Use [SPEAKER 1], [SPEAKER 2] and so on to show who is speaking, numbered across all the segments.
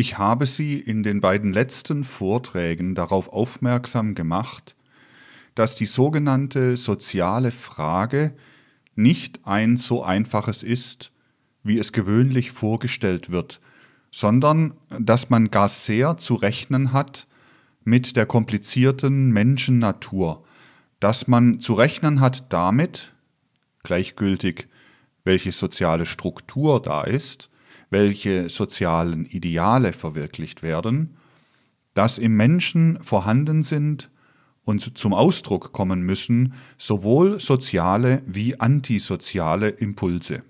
[SPEAKER 1] Ich habe Sie in den beiden letzten Vorträgen darauf aufmerksam gemacht, dass die sogenannte soziale Frage nicht ein so einfaches ist, wie es gewöhnlich vorgestellt wird, sondern dass man gar sehr zu rechnen hat mit der komplizierten Menschennatur, dass man zu rechnen hat damit, gleichgültig welche soziale Struktur da ist, welche sozialen Ideale verwirklicht werden, dass im Menschen vorhanden sind und zum Ausdruck kommen müssen sowohl soziale wie antisoziale Impulse.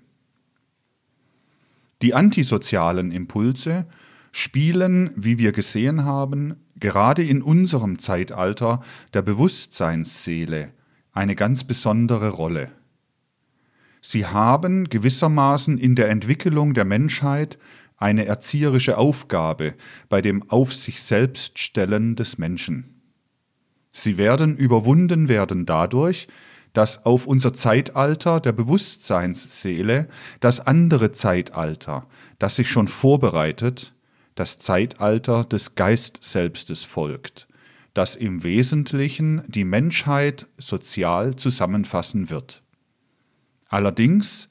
[SPEAKER 1] Die antisozialen Impulse spielen, wie wir gesehen haben, gerade in unserem Zeitalter der Bewusstseinsseele eine ganz besondere Rolle. Sie haben gewissermaßen in der Entwicklung der Menschheit eine erzieherische Aufgabe bei dem Auf sich selbst stellen des Menschen. Sie werden überwunden werden dadurch, dass auf unser Zeitalter der Bewusstseinsseele das andere Zeitalter, das sich schon vorbereitet, das Zeitalter des Geistselbstes folgt, das im Wesentlichen die Menschheit sozial zusammenfassen wird. Allerdings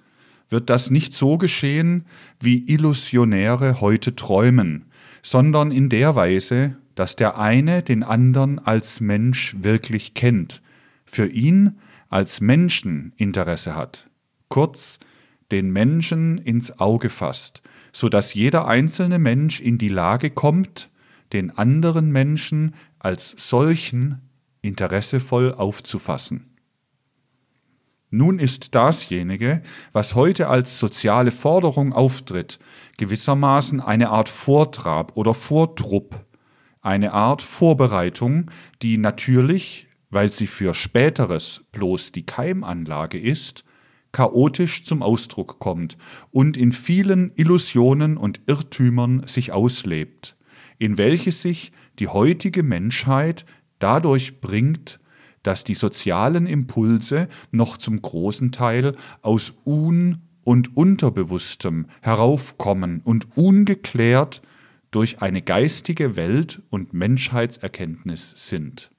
[SPEAKER 1] wird das nicht so geschehen, wie Illusionäre heute träumen, sondern in der Weise, dass der eine den anderen als Mensch wirklich kennt, für ihn als Menschen Interesse hat, kurz den Menschen ins Auge fasst, so dass jeder einzelne Mensch in die Lage kommt, den anderen Menschen als solchen interessevoll aufzufassen. Nun ist dasjenige, was heute als soziale Forderung auftritt, gewissermaßen eine Art Vortrab oder Vortrupp, eine Art Vorbereitung, die natürlich, weil sie für späteres bloß die Keimanlage ist, chaotisch zum Ausdruck kommt und in vielen Illusionen und Irrtümern sich auslebt, in welche sich die heutige Menschheit dadurch bringt, dass die sozialen Impulse noch zum großen Teil aus Un- und Unterbewusstem heraufkommen und ungeklärt durch eine geistige Welt- und Menschheitserkenntnis sind.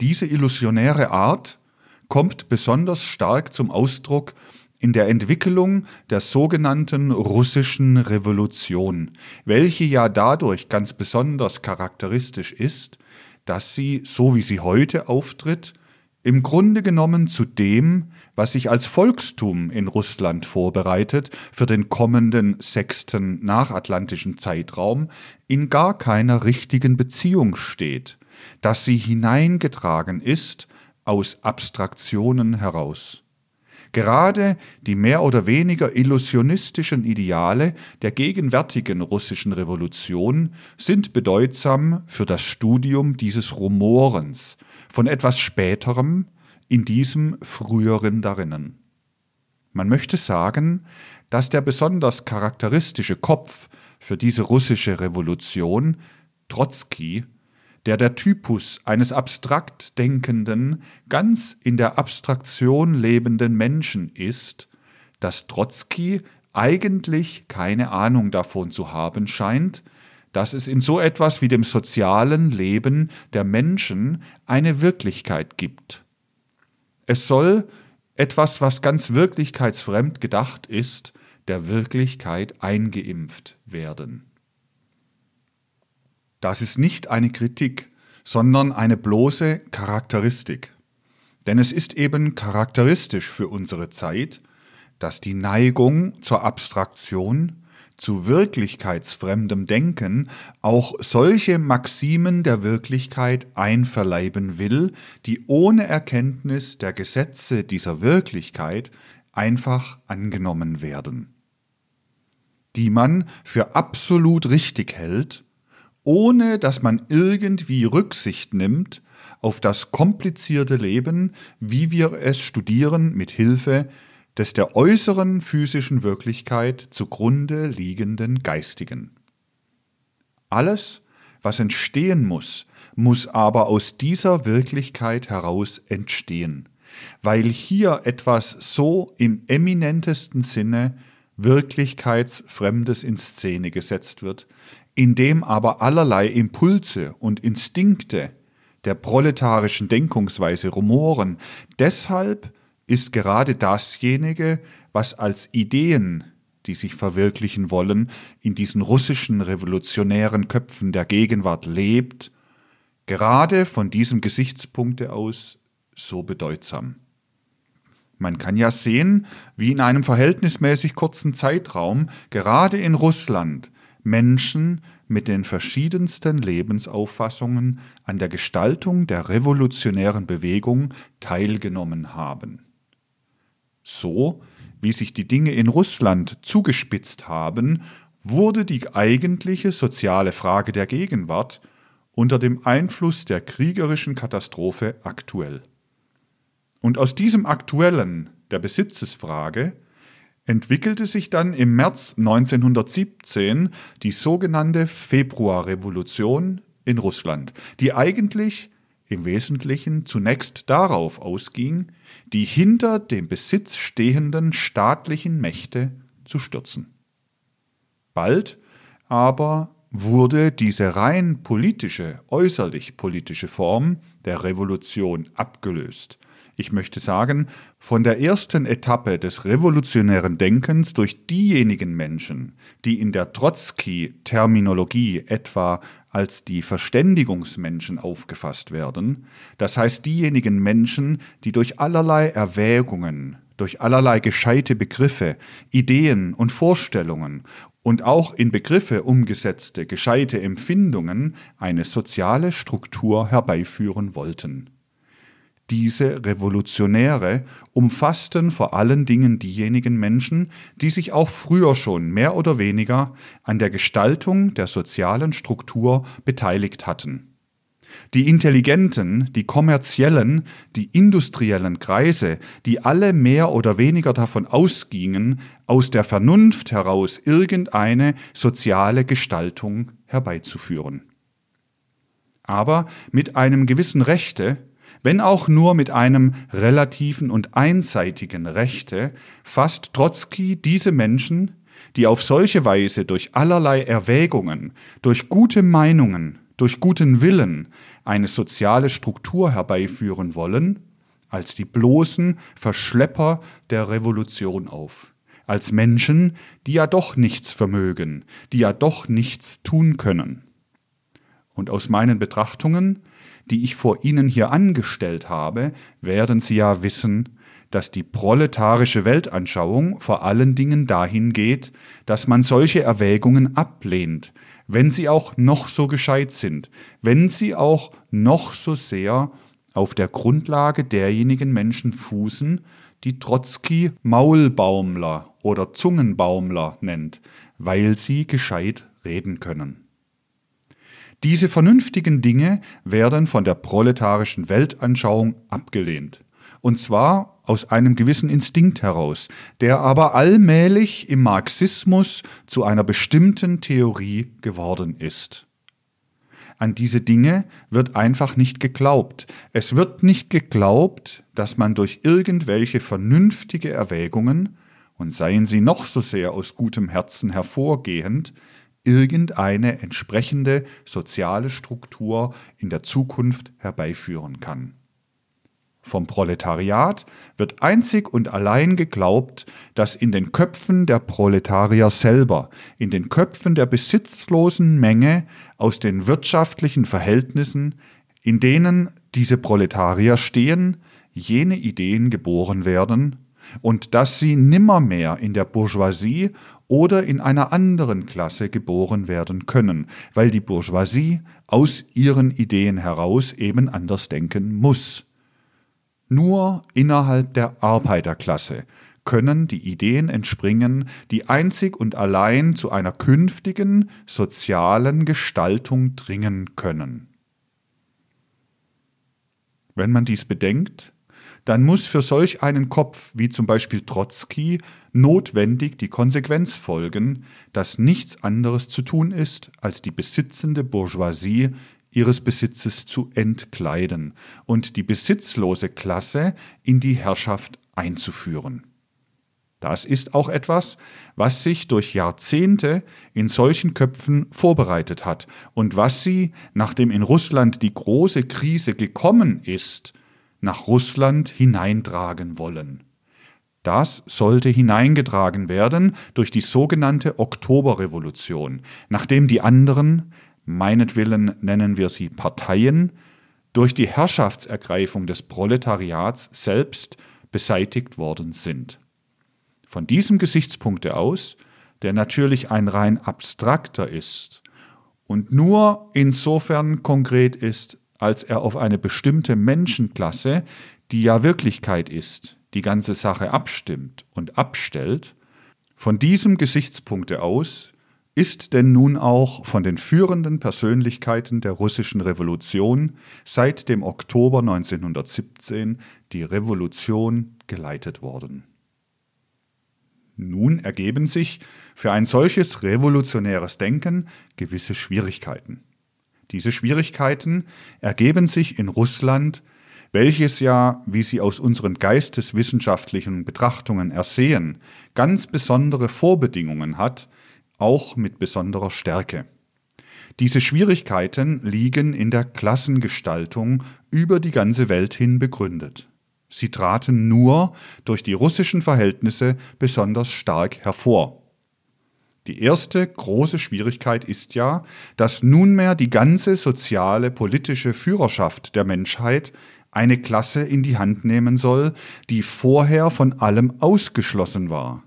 [SPEAKER 1] Diese illusionäre Art kommt besonders stark zum Ausdruck in der Entwicklung der sogenannten russischen Revolution, welche ja dadurch ganz besonders charakteristisch ist, dass sie, so wie sie heute auftritt, im Grunde genommen zu dem, was sich als Volkstum in Russland vorbereitet für den kommenden sechsten nachatlantischen Zeitraum, in gar keiner richtigen Beziehung steht, dass sie hineingetragen ist aus Abstraktionen heraus. Gerade die mehr oder weniger illusionistischen Ideale der gegenwärtigen russischen Revolution sind bedeutsam für das Studium dieses Rumorens von etwas Späterem in diesem früheren darinnen. Man möchte sagen, dass der besonders charakteristische Kopf für diese russische Revolution, Trotzki, der der Typus eines abstrakt denkenden, ganz in der Abstraktion lebenden Menschen ist, dass Trotzki eigentlich keine Ahnung davon zu haben scheint, dass es in so etwas wie dem sozialen Leben der Menschen eine Wirklichkeit gibt. Es soll etwas, was ganz wirklichkeitsfremd gedacht ist, der Wirklichkeit eingeimpft werden. Das ist nicht eine Kritik, sondern eine bloße Charakteristik. Denn es ist eben charakteristisch für unsere Zeit, dass die Neigung zur Abstraktion, zu wirklichkeitsfremdem Denken auch solche Maximen der Wirklichkeit einverleiben will, die ohne Erkenntnis der Gesetze dieser Wirklichkeit einfach angenommen werden, die man für absolut richtig hält ohne dass man irgendwie Rücksicht nimmt auf das komplizierte Leben, wie wir es studieren mit Hilfe des der äußeren physischen Wirklichkeit zugrunde liegenden geistigen. Alles, was entstehen muss, muss aber aus dieser Wirklichkeit heraus entstehen, weil hier etwas so im eminentesten Sinne Wirklichkeitsfremdes in Szene gesetzt wird, in dem aber allerlei Impulse und Instinkte der proletarischen Denkungsweise rumoren. Deshalb ist gerade dasjenige, was als Ideen, die sich verwirklichen wollen, in diesen russischen revolutionären Köpfen der Gegenwart lebt, gerade von diesem Gesichtspunkte aus so bedeutsam. Man kann ja sehen, wie in einem verhältnismäßig kurzen Zeitraum gerade in Russland Menschen mit den verschiedensten Lebensauffassungen an der Gestaltung der revolutionären Bewegung teilgenommen haben. So wie sich die Dinge in Russland zugespitzt haben, wurde die eigentliche soziale Frage der Gegenwart unter dem Einfluss der kriegerischen Katastrophe aktuell. Und aus diesem aktuellen, der Besitzesfrage, entwickelte sich dann im März 1917 die sogenannte Februarrevolution in Russland, die eigentlich im Wesentlichen zunächst darauf ausging, die hinter dem Besitz stehenden staatlichen Mächte zu stürzen. Bald aber wurde diese rein politische, äußerlich politische Form der Revolution abgelöst ich möchte sagen, von der ersten Etappe des revolutionären Denkens durch diejenigen Menschen, die in der Trotzki-Terminologie etwa als die Verständigungsmenschen aufgefasst werden, das heißt diejenigen Menschen, die durch allerlei Erwägungen, durch allerlei gescheite Begriffe, Ideen und Vorstellungen und auch in Begriffe umgesetzte gescheite Empfindungen eine soziale Struktur herbeiführen wollten. Diese Revolutionäre umfassten vor allen Dingen diejenigen Menschen, die sich auch früher schon mehr oder weniger an der Gestaltung der sozialen Struktur beteiligt hatten. Die intelligenten, die kommerziellen, die industriellen Kreise, die alle mehr oder weniger davon ausgingen, aus der Vernunft heraus irgendeine soziale Gestaltung herbeizuführen. Aber mit einem gewissen Rechte wenn auch nur mit einem relativen und einseitigen Rechte, fasst Trotzki diese Menschen, die auf solche Weise durch allerlei Erwägungen, durch gute Meinungen, durch guten Willen eine soziale Struktur herbeiführen wollen, als die bloßen Verschlepper der Revolution auf, als Menschen, die ja doch nichts vermögen, die ja doch nichts tun können. Und aus meinen Betrachtungen die ich vor Ihnen hier angestellt habe, werden Sie ja wissen, dass die proletarische Weltanschauung vor allen Dingen dahin geht, dass man solche Erwägungen ablehnt, wenn sie auch noch so gescheit sind, wenn sie auch noch so sehr auf der Grundlage derjenigen Menschen fußen, die Trotzki Maulbaumler oder Zungenbaumler nennt, weil sie gescheit reden können. Diese vernünftigen Dinge werden von der proletarischen Weltanschauung abgelehnt. Und zwar aus einem gewissen Instinkt heraus, der aber allmählich im Marxismus zu einer bestimmten Theorie geworden ist. An diese Dinge wird einfach nicht geglaubt. Es wird nicht geglaubt, dass man durch irgendwelche vernünftige Erwägungen, und seien sie noch so sehr aus gutem Herzen hervorgehend, irgendeine entsprechende soziale Struktur in der Zukunft herbeiführen kann. Vom Proletariat wird einzig und allein geglaubt, dass in den Köpfen der Proletarier selber, in den Köpfen der besitzlosen Menge aus den wirtschaftlichen Verhältnissen, in denen diese Proletarier stehen, jene Ideen geboren werden, und dass sie nimmermehr in der Bourgeoisie oder in einer anderen Klasse geboren werden können, weil die Bourgeoisie aus ihren Ideen heraus eben anders denken muss. Nur innerhalb der Arbeiterklasse können die Ideen entspringen, die einzig und allein zu einer künftigen sozialen Gestaltung dringen können. Wenn man dies bedenkt, dann muss für solch einen Kopf wie zum Beispiel Trotzki notwendig die Konsequenz folgen, dass nichts anderes zu tun ist, als die besitzende Bourgeoisie ihres Besitzes zu entkleiden und die besitzlose Klasse in die Herrschaft einzuführen. Das ist auch etwas, was sich durch Jahrzehnte in solchen Köpfen vorbereitet hat und was sie, nachdem in Russland die große Krise gekommen ist, nach Russland hineintragen wollen. Das sollte hineingetragen werden durch die sogenannte Oktoberrevolution, nachdem die anderen, meinetwillen nennen wir sie Parteien, durch die Herrschaftsergreifung des Proletariats selbst beseitigt worden sind. Von diesem Gesichtspunkte aus, der natürlich ein rein abstrakter ist und nur insofern konkret ist, als er auf eine bestimmte Menschenklasse, die ja Wirklichkeit ist, die ganze Sache abstimmt und abstellt, von diesem Gesichtspunkte aus ist denn nun auch von den führenden Persönlichkeiten der russischen Revolution seit dem Oktober 1917 die Revolution geleitet worden. Nun ergeben sich für ein solches revolutionäres Denken gewisse Schwierigkeiten. Diese Schwierigkeiten ergeben sich in Russland, welches ja, wie Sie aus unseren geisteswissenschaftlichen Betrachtungen ersehen, ganz besondere Vorbedingungen hat, auch mit besonderer Stärke. Diese Schwierigkeiten liegen in der Klassengestaltung über die ganze Welt hin begründet. Sie traten nur durch die russischen Verhältnisse besonders stark hervor. Die erste große Schwierigkeit ist ja, dass nunmehr die ganze soziale, politische Führerschaft der Menschheit eine Klasse in die Hand nehmen soll, die vorher von allem ausgeschlossen war,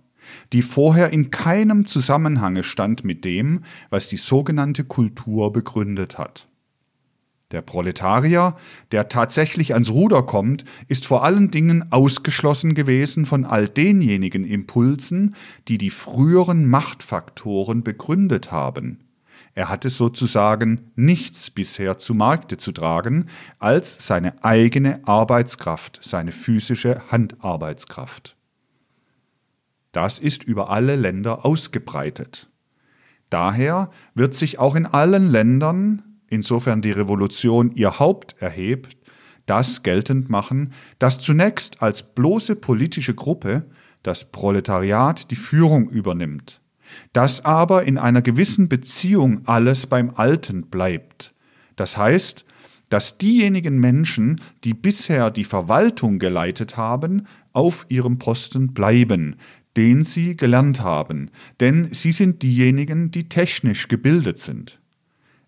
[SPEAKER 1] die vorher in keinem Zusammenhange stand mit dem, was die sogenannte Kultur begründet hat. Der Proletarier, der tatsächlich ans Ruder kommt, ist vor allen Dingen ausgeschlossen gewesen von all denjenigen Impulsen, die die früheren Machtfaktoren begründet haben. Er hatte sozusagen nichts bisher zu Markte zu tragen als seine eigene Arbeitskraft, seine physische Handarbeitskraft. Das ist über alle Länder ausgebreitet. Daher wird sich auch in allen Ländern insofern die Revolution ihr Haupt erhebt, das geltend machen, dass zunächst als bloße politische Gruppe das Proletariat die Führung übernimmt, dass aber in einer gewissen Beziehung alles beim Alten bleibt. Das heißt, dass diejenigen Menschen, die bisher die Verwaltung geleitet haben, auf ihrem Posten bleiben, den sie gelernt haben, denn sie sind diejenigen, die technisch gebildet sind.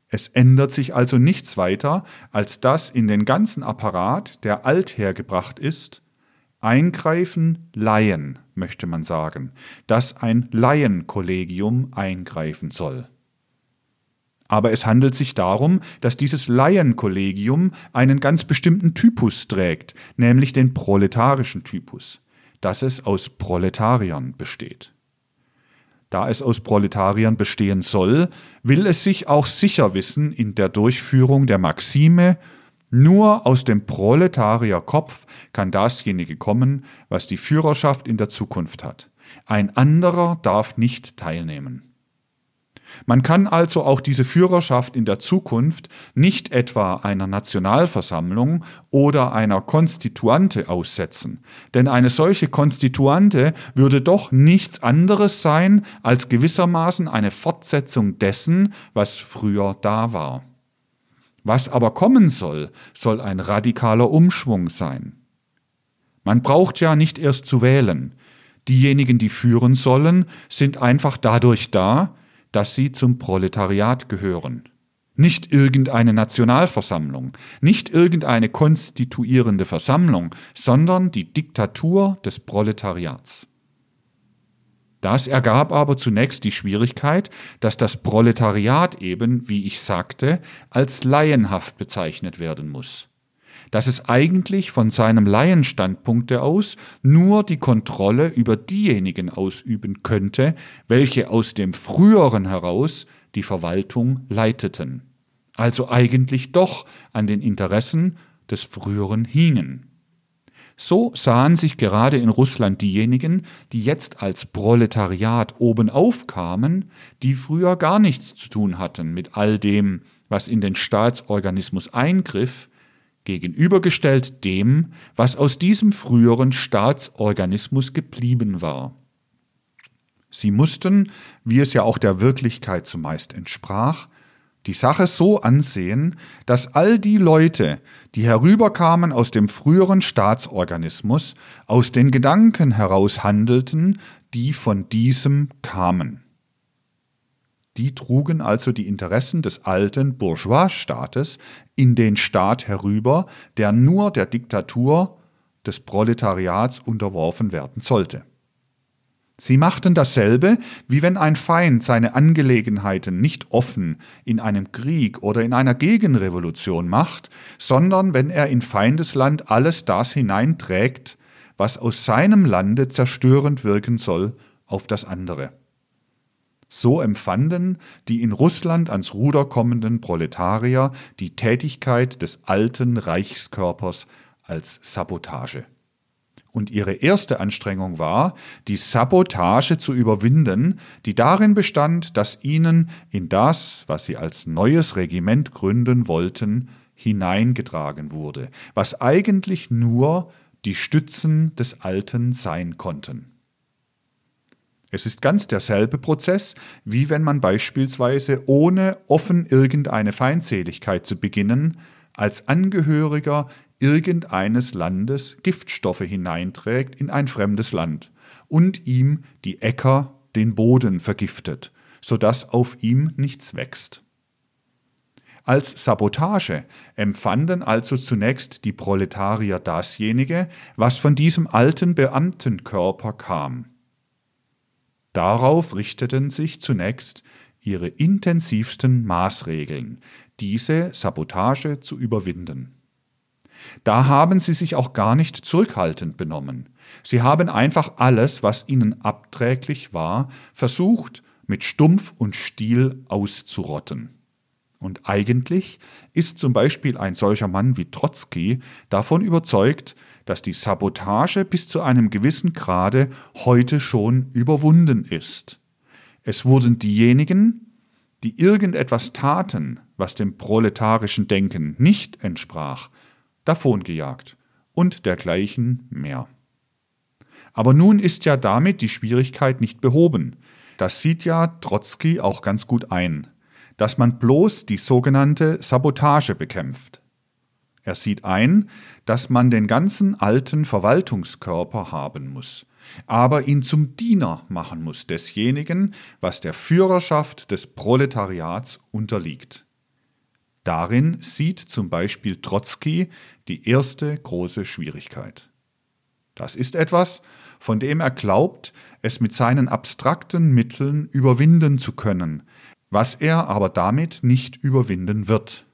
[SPEAKER 1] Es ändert sich also nichts weiter, als dass in den ganzen Apparat, der althergebracht ist, eingreifen Laien, möchte man sagen, dass ein Laienkollegium eingreifen soll. Aber es handelt sich darum, dass dieses Laienkollegium einen ganz bestimmten Typus trägt, nämlich den proletarischen Typus, dass es aus Proletariern besteht. Da es aus Proletariern bestehen soll, will es sich auch sicher wissen in der Durchführung der Maxime, nur aus dem Proletarierkopf kann dasjenige kommen, was die Führerschaft in der Zukunft hat. Ein anderer darf nicht teilnehmen. Man kann also auch diese Führerschaft in der Zukunft nicht etwa einer Nationalversammlung oder einer Konstituante aussetzen, denn eine solche Konstituante würde doch nichts anderes sein als gewissermaßen eine Fortsetzung dessen, was früher da war. Was aber kommen soll, soll ein radikaler Umschwung sein. Man braucht ja nicht erst zu wählen. Diejenigen, die führen sollen, sind einfach dadurch da, dass sie zum Proletariat gehören. Nicht irgendeine Nationalversammlung, nicht irgendeine konstituierende Versammlung, sondern die Diktatur des Proletariats. Das ergab aber zunächst die Schwierigkeit, dass das Proletariat eben, wie ich sagte, als laienhaft bezeichnet werden muss dass es eigentlich von seinem Laienstandpunkte aus nur die Kontrolle über diejenigen ausüben könnte, welche aus dem früheren heraus die Verwaltung leiteten, also eigentlich doch an den Interessen des früheren hingen. So sahen sich gerade in Russland diejenigen, die jetzt als Proletariat obenauf kamen, die früher gar nichts zu tun hatten mit all dem, was in den Staatsorganismus eingriff, gegenübergestellt dem, was aus diesem früheren Staatsorganismus geblieben war. Sie mussten, wie es ja auch der Wirklichkeit zumeist entsprach, die Sache so ansehen, dass all die Leute, die herüberkamen aus dem früheren Staatsorganismus, aus den Gedanken heraus handelten, die von diesem kamen. Die trugen also die Interessen des alten Bourgeoisstaates in den Staat herüber, der nur der Diktatur des Proletariats unterworfen werden sollte. Sie machten dasselbe, wie wenn ein Feind seine Angelegenheiten nicht offen in einem Krieg oder in einer Gegenrevolution macht, sondern wenn er in Feindesland alles das hineinträgt, was aus seinem Lande zerstörend wirken soll auf das andere. So empfanden die in Russland ans Ruder kommenden Proletarier die Tätigkeit des alten Reichskörpers als Sabotage und ihre erste Anstrengung war, die Sabotage zu überwinden, die darin bestand, dass ihnen in das, was sie als neues Regiment gründen wollten, hineingetragen wurde, was eigentlich nur die Stützen des Alten sein konnten. Es ist ganz derselbe Prozess, wie wenn man beispielsweise ohne offen irgendeine Feindseligkeit zu beginnen, als Angehöriger irgendeines Landes Giftstoffe hineinträgt in ein fremdes Land und ihm die Äcker den Boden vergiftet, sodass auf ihm nichts wächst. Als Sabotage empfanden also zunächst die Proletarier dasjenige, was von diesem alten Beamtenkörper kam. Darauf richteten sich zunächst ihre intensivsten Maßregeln, diese Sabotage zu überwinden. Da haben sie sich auch gar nicht zurückhaltend benommen. Sie haben einfach alles, was ihnen abträglich war, versucht, mit Stumpf und Stiel auszurotten. Und eigentlich ist zum Beispiel ein solcher Mann wie Trotzki davon überzeugt, dass die Sabotage bis zu einem gewissen Grade heute schon überwunden ist. Es wurden diejenigen, die irgendetwas taten, was dem proletarischen Denken nicht entsprach, davongejagt und dergleichen mehr. Aber nun ist ja damit die Schwierigkeit nicht behoben. Das sieht ja Trotzki auch ganz gut ein, dass man bloß die sogenannte Sabotage bekämpft. Er sieht ein, dass man den ganzen alten Verwaltungskörper haben muss, aber ihn zum Diener machen muss desjenigen, was der Führerschaft des Proletariats unterliegt. Darin sieht zum Beispiel Trotzki die erste große Schwierigkeit. Das ist etwas, von dem er glaubt, es mit seinen abstrakten Mitteln überwinden zu können, was er aber damit nicht überwinden wird.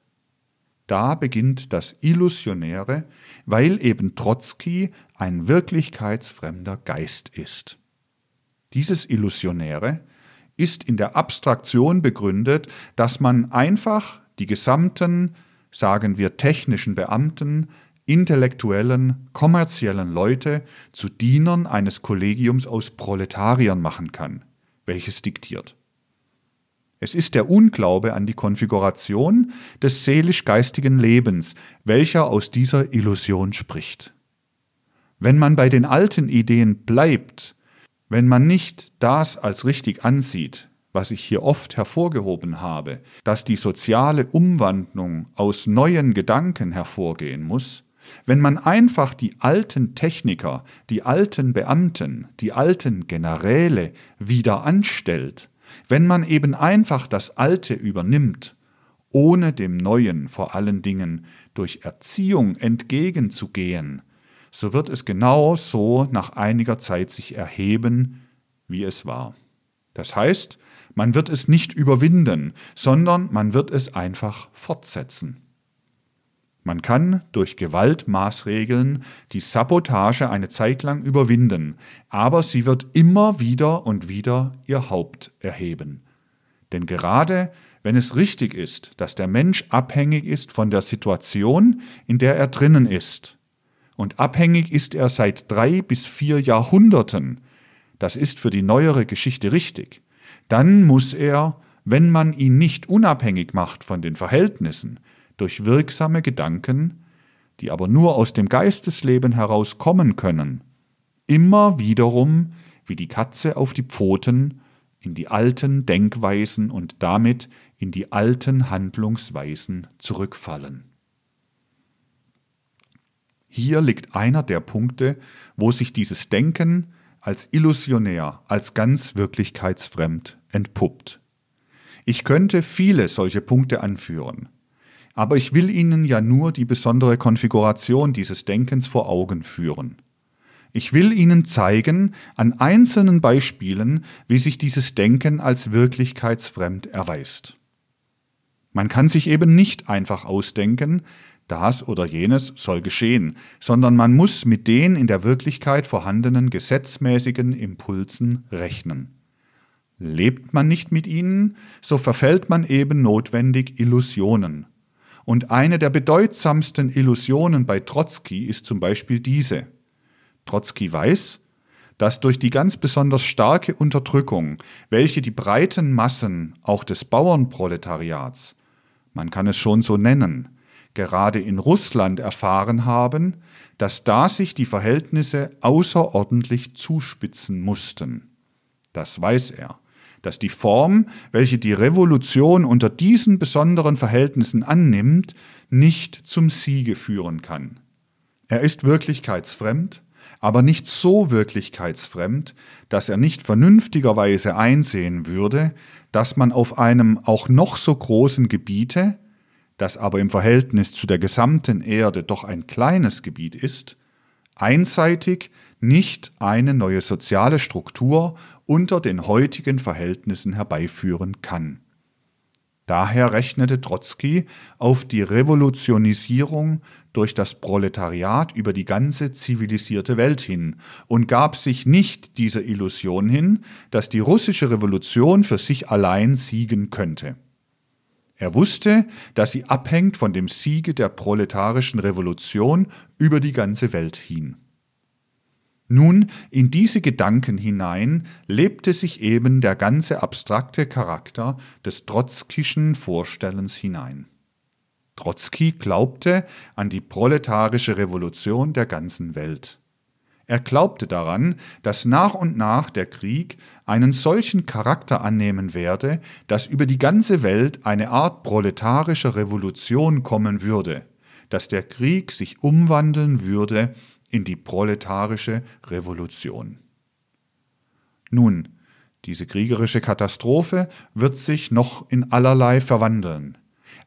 [SPEAKER 1] Da beginnt das Illusionäre, weil eben Trotzki ein wirklichkeitsfremder Geist ist. Dieses Illusionäre ist in der Abstraktion begründet, dass man einfach die gesamten, sagen wir, technischen Beamten, intellektuellen, kommerziellen Leute zu Dienern eines Kollegiums aus Proletariern machen kann, welches diktiert. Es ist der Unglaube an die Konfiguration des seelisch-geistigen Lebens, welcher aus dieser Illusion spricht. Wenn man bei den alten Ideen bleibt, wenn man nicht das als richtig ansieht, was ich hier oft hervorgehoben habe, dass die soziale Umwandlung aus neuen Gedanken hervorgehen muss, wenn man einfach die alten Techniker, die alten Beamten, die alten Generäle wieder anstellt, wenn man eben einfach das Alte übernimmt, ohne dem Neuen vor allen Dingen durch Erziehung entgegenzugehen, so wird es genau so nach einiger Zeit sich erheben, wie es war. Das heißt, man wird es nicht überwinden, sondern man wird es einfach fortsetzen. Man kann durch Gewaltmaßregeln die Sabotage eine Zeit lang überwinden, aber sie wird immer wieder und wieder ihr Haupt erheben. Denn gerade wenn es richtig ist, dass der Mensch abhängig ist von der Situation, in der er drinnen ist, und abhängig ist er seit drei bis vier Jahrhunderten, das ist für die neuere Geschichte richtig, dann muss er, wenn man ihn nicht unabhängig macht von den Verhältnissen, durch wirksame Gedanken, die aber nur aus dem Geistesleben heraus kommen können, immer wiederum wie die Katze auf die Pfoten, in die alten Denkweisen und damit in die alten Handlungsweisen zurückfallen. Hier liegt einer der Punkte, wo sich dieses Denken als illusionär, als ganz wirklichkeitsfremd entpuppt. Ich könnte viele solche Punkte anführen, aber ich will Ihnen ja nur die besondere Konfiguration dieses Denkens vor Augen führen. Ich will Ihnen zeigen, an einzelnen Beispielen, wie sich dieses Denken als wirklichkeitsfremd erweist. Man kann sich eben nicht einfach ausdenken, das oder jenes soll geschehen, sondern man muss mit den in der Wirklichkeit vorhandenen gesetzmäßigen Impulsen rechnen. Lebt man nicht mit ihnen, so verfällt man eben notwendig Illusionen. Und eine der bedeutsamsten Illusionen bei Trotzki ist zum Beispiel diese. Trotzki weiß, dass durch die ganz besonders starke Unterdrückung, welche die breiten Massen auch des Bauernproletariats, man kann es schon so nennen, gerade in Russland erfahren haben, dass da sich die Verhältnisse außerordentlich zuspitzen mussten. Das weiß er, dass die Form, welche die Revolution unter diesen besonderen Verhältnissen annimmt, nicht zum Siege führen kann. Er ist wirklichkeitsfremd, aber nicht so wirklichkeitsfremd, dass er nicht vernünftigerweise einsehen würde, dass man auf einem auch noch so großen Gebiete, das aber im Verhältnis zu der gesamten Erde doch ein kleines Gebiet ist, einseitig nicht eine neue soziale Struktur unter den heutigen Verhältnissen herbeiführen kann. Daher rechnete Trotzki auf die Revolutionisierung durch das Proletariat über die ganze zivilisierte Welt hin und gab sich nicht dieser Illusion hin, dass die russische Revolution für sich allein siegen könnte. Er wusste, dass sie abhängt von dem Siege der proletarischen Revolution über die ganze Welt hin. Nun, in diese Gedanken hinein lebte sich eben der ganze abstrakte Charakter des trotzkischen Vorstellens hinein. Trotzki glaubte an die proletarische Revolution der ganzen Welt. Er glaubte daran, dass nach und nach der Krieg einen solchen Charakter annehmen werde, dass über die ganze Welt eine Art proletarischer Revolution kommen würde, dass der Krieg sich umwandeln würde in die proletarische Revolution. Nun, diese kriegerische Katastrophe wird sich noch in allerlei verwandeln.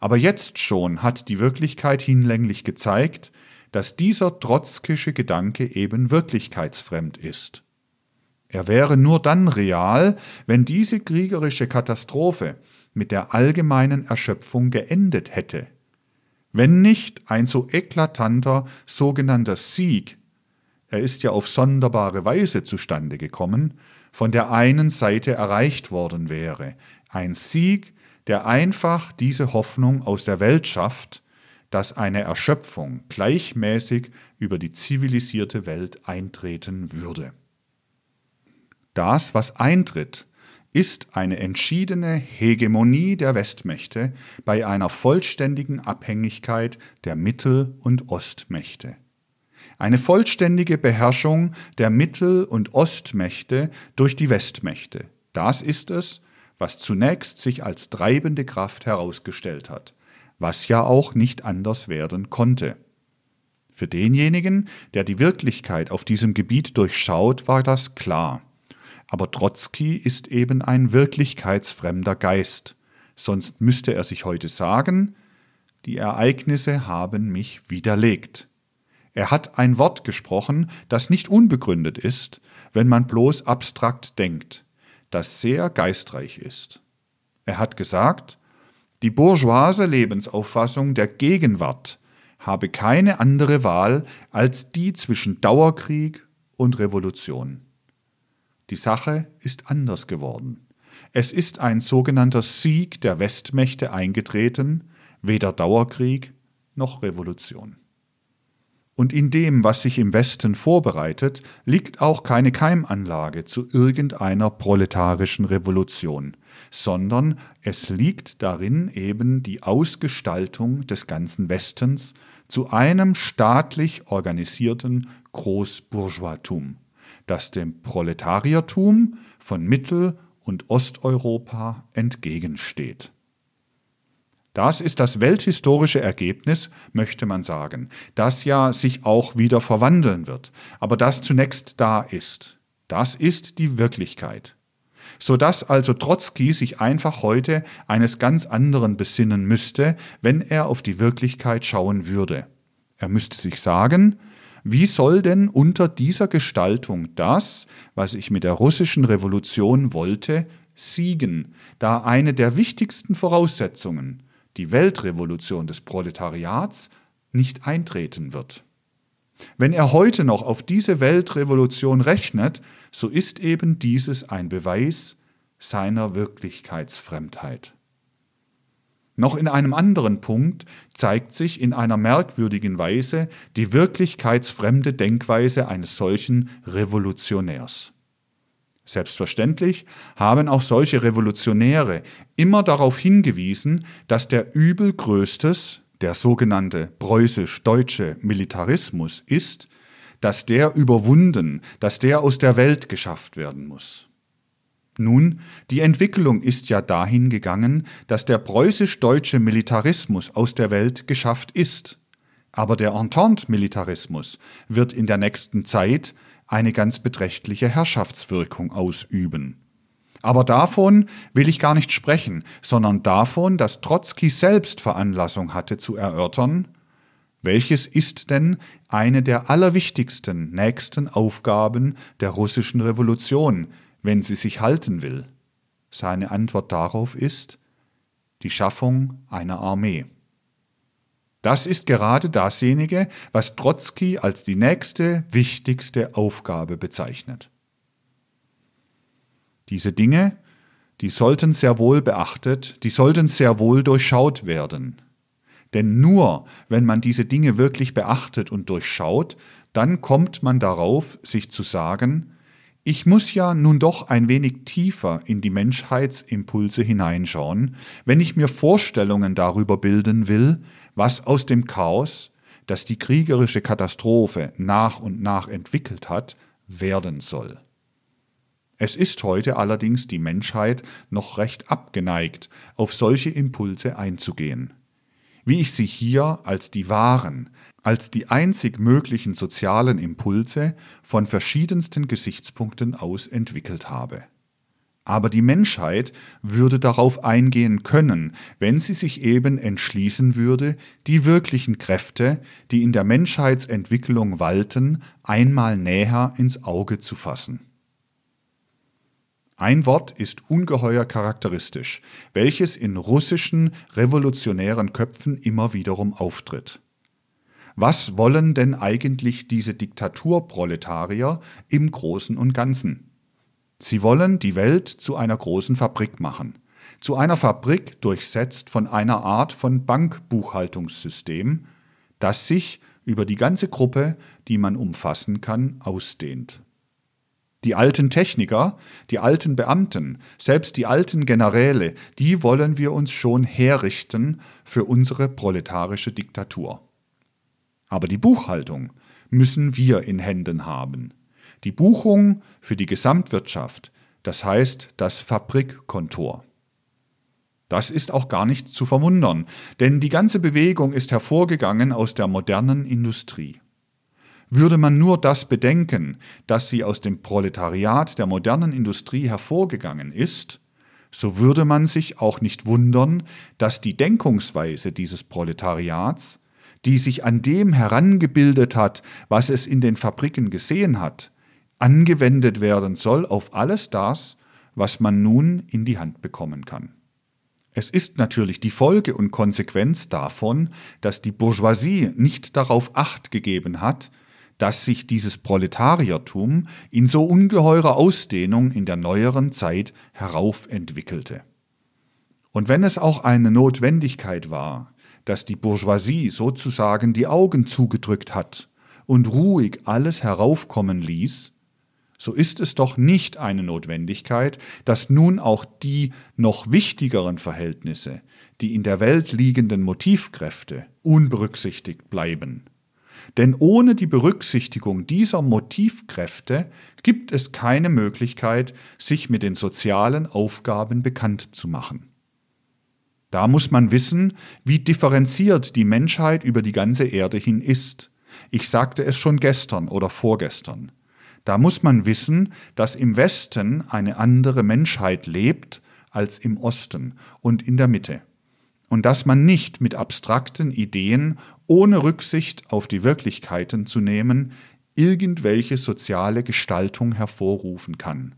[SPEAKER 1] Aber jetzt schon hat die Wirklichkeit hinlänglich gezeigt, dass dieser trotzkische Gedanke eben wirklichkeitsfremd ist. Er wäre nur dann real, wenn diese kriegerische Katastrophe mit der allgemeinen Erschöpfung geendet hätte. Wenn nicht ein so eklatanter sogenannter Sieg, er ist ja auf sonderbare Weise zustande gekommen, von der einen Seite erreicht worden wäre, ein Sieg, der einfach diese Hoffnung aus der Welt schafft, dass eine Erschöpfung gleichmäßig über die zivilisierte Welt eintreten würde. Das, was eintritt, ist eine entschiedene Hegemonie der Westmächte bei einer vollständigen Abhängigkeit der Mittel- und Ostmächte. Eine vollständige Beherrschung der Mittel- und Ostmächte durch die Westmächte. Das ist es, was zunächst sich als treibende Kraft herausgestellt hat was ja auch nicht anders werden konnte. Für denjenigen, der die Wirklichkeit auf diesem Gebiet durchschaut, war das klar. Aber Trotzki ist eben ein wirklichkeitsfremder Geist, sonst müsste er sich heute sagen, die Ereignisse haben mich widerlegt. Er hat ein Wort gesprochen, das nicht unbegründet ist, wenn man bloß abstrakt denkt, das sehr geistreich ist. Er hat gesagt, die bourgeoise Lebensauffassung der Gegenwart habe keine andere Wahl als die zwischen Dauerkrieg und Revolution. Die Sache ist anders geworden. Es ist ein sogenannter Sieg der Westmächte eingetreten, weder Dauerkrieg noch Revolution. Und in dem, was sich im Westen vorbereitet, liegt auch keine Keimanlage zu irgendeiner proletarischen Revolution, sondern es liegt darin eben die Ausgestaltung des ganzen Westens zu einem staatlich organisierten Großbourgeoistum, das dem Proletariertum von Mittel- und Osteuropa entgegensteht. Das ist das welthistorische Ergebnis, möchte man sagen, das ja sich auch wieder verwandeln wird, aber das zunächst da ist. Das ist die Wirklichkeit. Sodass also Trotzki sich einfach heute eines ganz anderen besinnen müsste, wenn er auf die Wirklichkeit schauen würde. Er müsste sich sagen, wie soll denn unter dieser Gestaltung das, was ich mit der russischen Revolution wollte, siegen, da eine der wichtigsten Voraussetzungen, die Weltrevolution des Proletariats, nicht eintreten wird? Wenn er heute noch auf diese Weltrevolution rechnet, so ist eben dieses ein Beweis seiner Wirklichkeitsfremdheit. Noch in einem anderen Punkt zeigt sich in einer merkwürdigen Weise die wirklichkeitsfremde Denkweise eines solchen Revolutionärs. Selbstverständlich haben auch solche Revolutionäre immer darauf hingewiesen, dass der übelgrößtes, der sogenannte preußisch-deutsche Militarismus ist, dass der überwunden, dass der aus der Welt geschafft werden muss. Nun, die Entwicklung ist ja dahin gegangen, dass der preußisch-deutsche Militarismus aus der Welt geschafft ist. Aber der Entente-Militarismus wird in der nächsten Zeit eine ganz beträchtliche Herrschaftswirkung ausüben. Aber davon will ich gar nicht sprechen, sondern davon, dass Trotzki selbst Veranlassung hatte zu erörtern, welches ist denn eine der allerwichtigsten nächsten Aufgaben der russischen Revolution, wenn sie sich halten will? Seine Antwort darauf ist die Schaffung einer Armee. Das ist gerade dasjenige, was Trotzki als die nächste wichtigste Aufgabe bezeichnet. Diese Dinge, die sollten sehr wohl beachtet, die sollten sehr wohl durchschaut werden. Denn nur wenn man diese Dinge wirklich beachtet und durchschaut, dann kommt man darauf, sich zu sagen, ich muss ja nun doch ein wenig tiefer in die Menschheitsimpulse hineinschauen, wenn ich mir Vorstellungen darüber bilden will, was aus dem Chaos, das die kriegerische Katastrophe nach und nach entwickelt hat, werden soll. Es ist heute allerdings die Menschheit noch recht abgeneigt, auf solche Impulse einzugehen. Wie ich sie hier als die wahren, als die einzig möglichen sozialen Impulse von verschiedensten Gesichtspunkten aus entwickelt habe. Aber die Menschheit würde darauf eingehen können, wenn sie sich eben entschließen würde, die wirklichen Kräfte, die in der Menschheitsentwicklung walten, einmal näher ins Auge zu fassen. Ein Wort ist ungeheuer charakteristisch, welches in russischen revolutionären Köpfen immer wiederum auftritt. Was wollen denn eigentlich diese Diktaturproletarier im Großen und Ganzen? Sie wollen die Welt zu einer großen Fabrik machen, zu einer Fabrik durchsetzt von einer Art von Bankbuchhaltungssystem, das sich über die ganze Gruppe, die man umfassen kann, ausdehnt. Die alten Techniker, die alten Beamten, selbst die alten Generäle, die wollen wir uns schon herrichten für unsere proletarische Diktatur. Aber die Buchhaltung müssen wir in Händen haben. Die Buchung für die Gesamtwirtschaft, das heißt das Fabrikkontor. Das ist auch gar nicht zu verwundern, denn die ganze Bewegung ist hervorgegangen aus der modernen Industrie. Würde man nur das bedenken, dass sie aus dem Proletariat der modernen Industrie hervorgegangen ist, so würde man sich auch nicht wundern, dass die Denkungsweise dieses Proletariats, die sich an dem herangebildet hat, was es in den Fabriken gesehen hat, angewendet werden soll auf alles das, was man nun in die Hand bekommen kann. Es ist natürlich die Folge und Konsequenz davon, dass die Bourgeoisie nicht darauf acht gegeben hat, dass sich dieses Proletariertum in so ungeheurer Ausdehnung in der neueren Zeit heraufentwickelte. Und wenn es auch eine Notwendigkeit war, dass die Bourgeoisie sozusagen die Augen zugedrückt hat und ruhig alles heraufkommen ließ, so ist es doch nicht eine Notwendigkeit, dass nun auch die noch wichtigeren Verhältnisse, die in der Welt liegenden Motivkräfte, unberücksichtigt bleiben Denn ohne die Berücksichtigung dieser Motivkräfte gibt es keine Möglichkeit, sich mit den sozialen Aufgaben bekannt zu machen. Da muss man wissen, wie differenziert die Menschheit über die ganze Erde hin ist. Ich sagte es schon gestern oder vorgestern. Da muss man wissen, dass im Westen eine andere Menschheit lebt als im Osten und in der Mitte. Und dass man nicht mit abstrakten Ideen, ohne Rücksicht auf die Wirklichkeiten zu nehmen, irgendwelche soziale Gestaltung hervorrufen kann.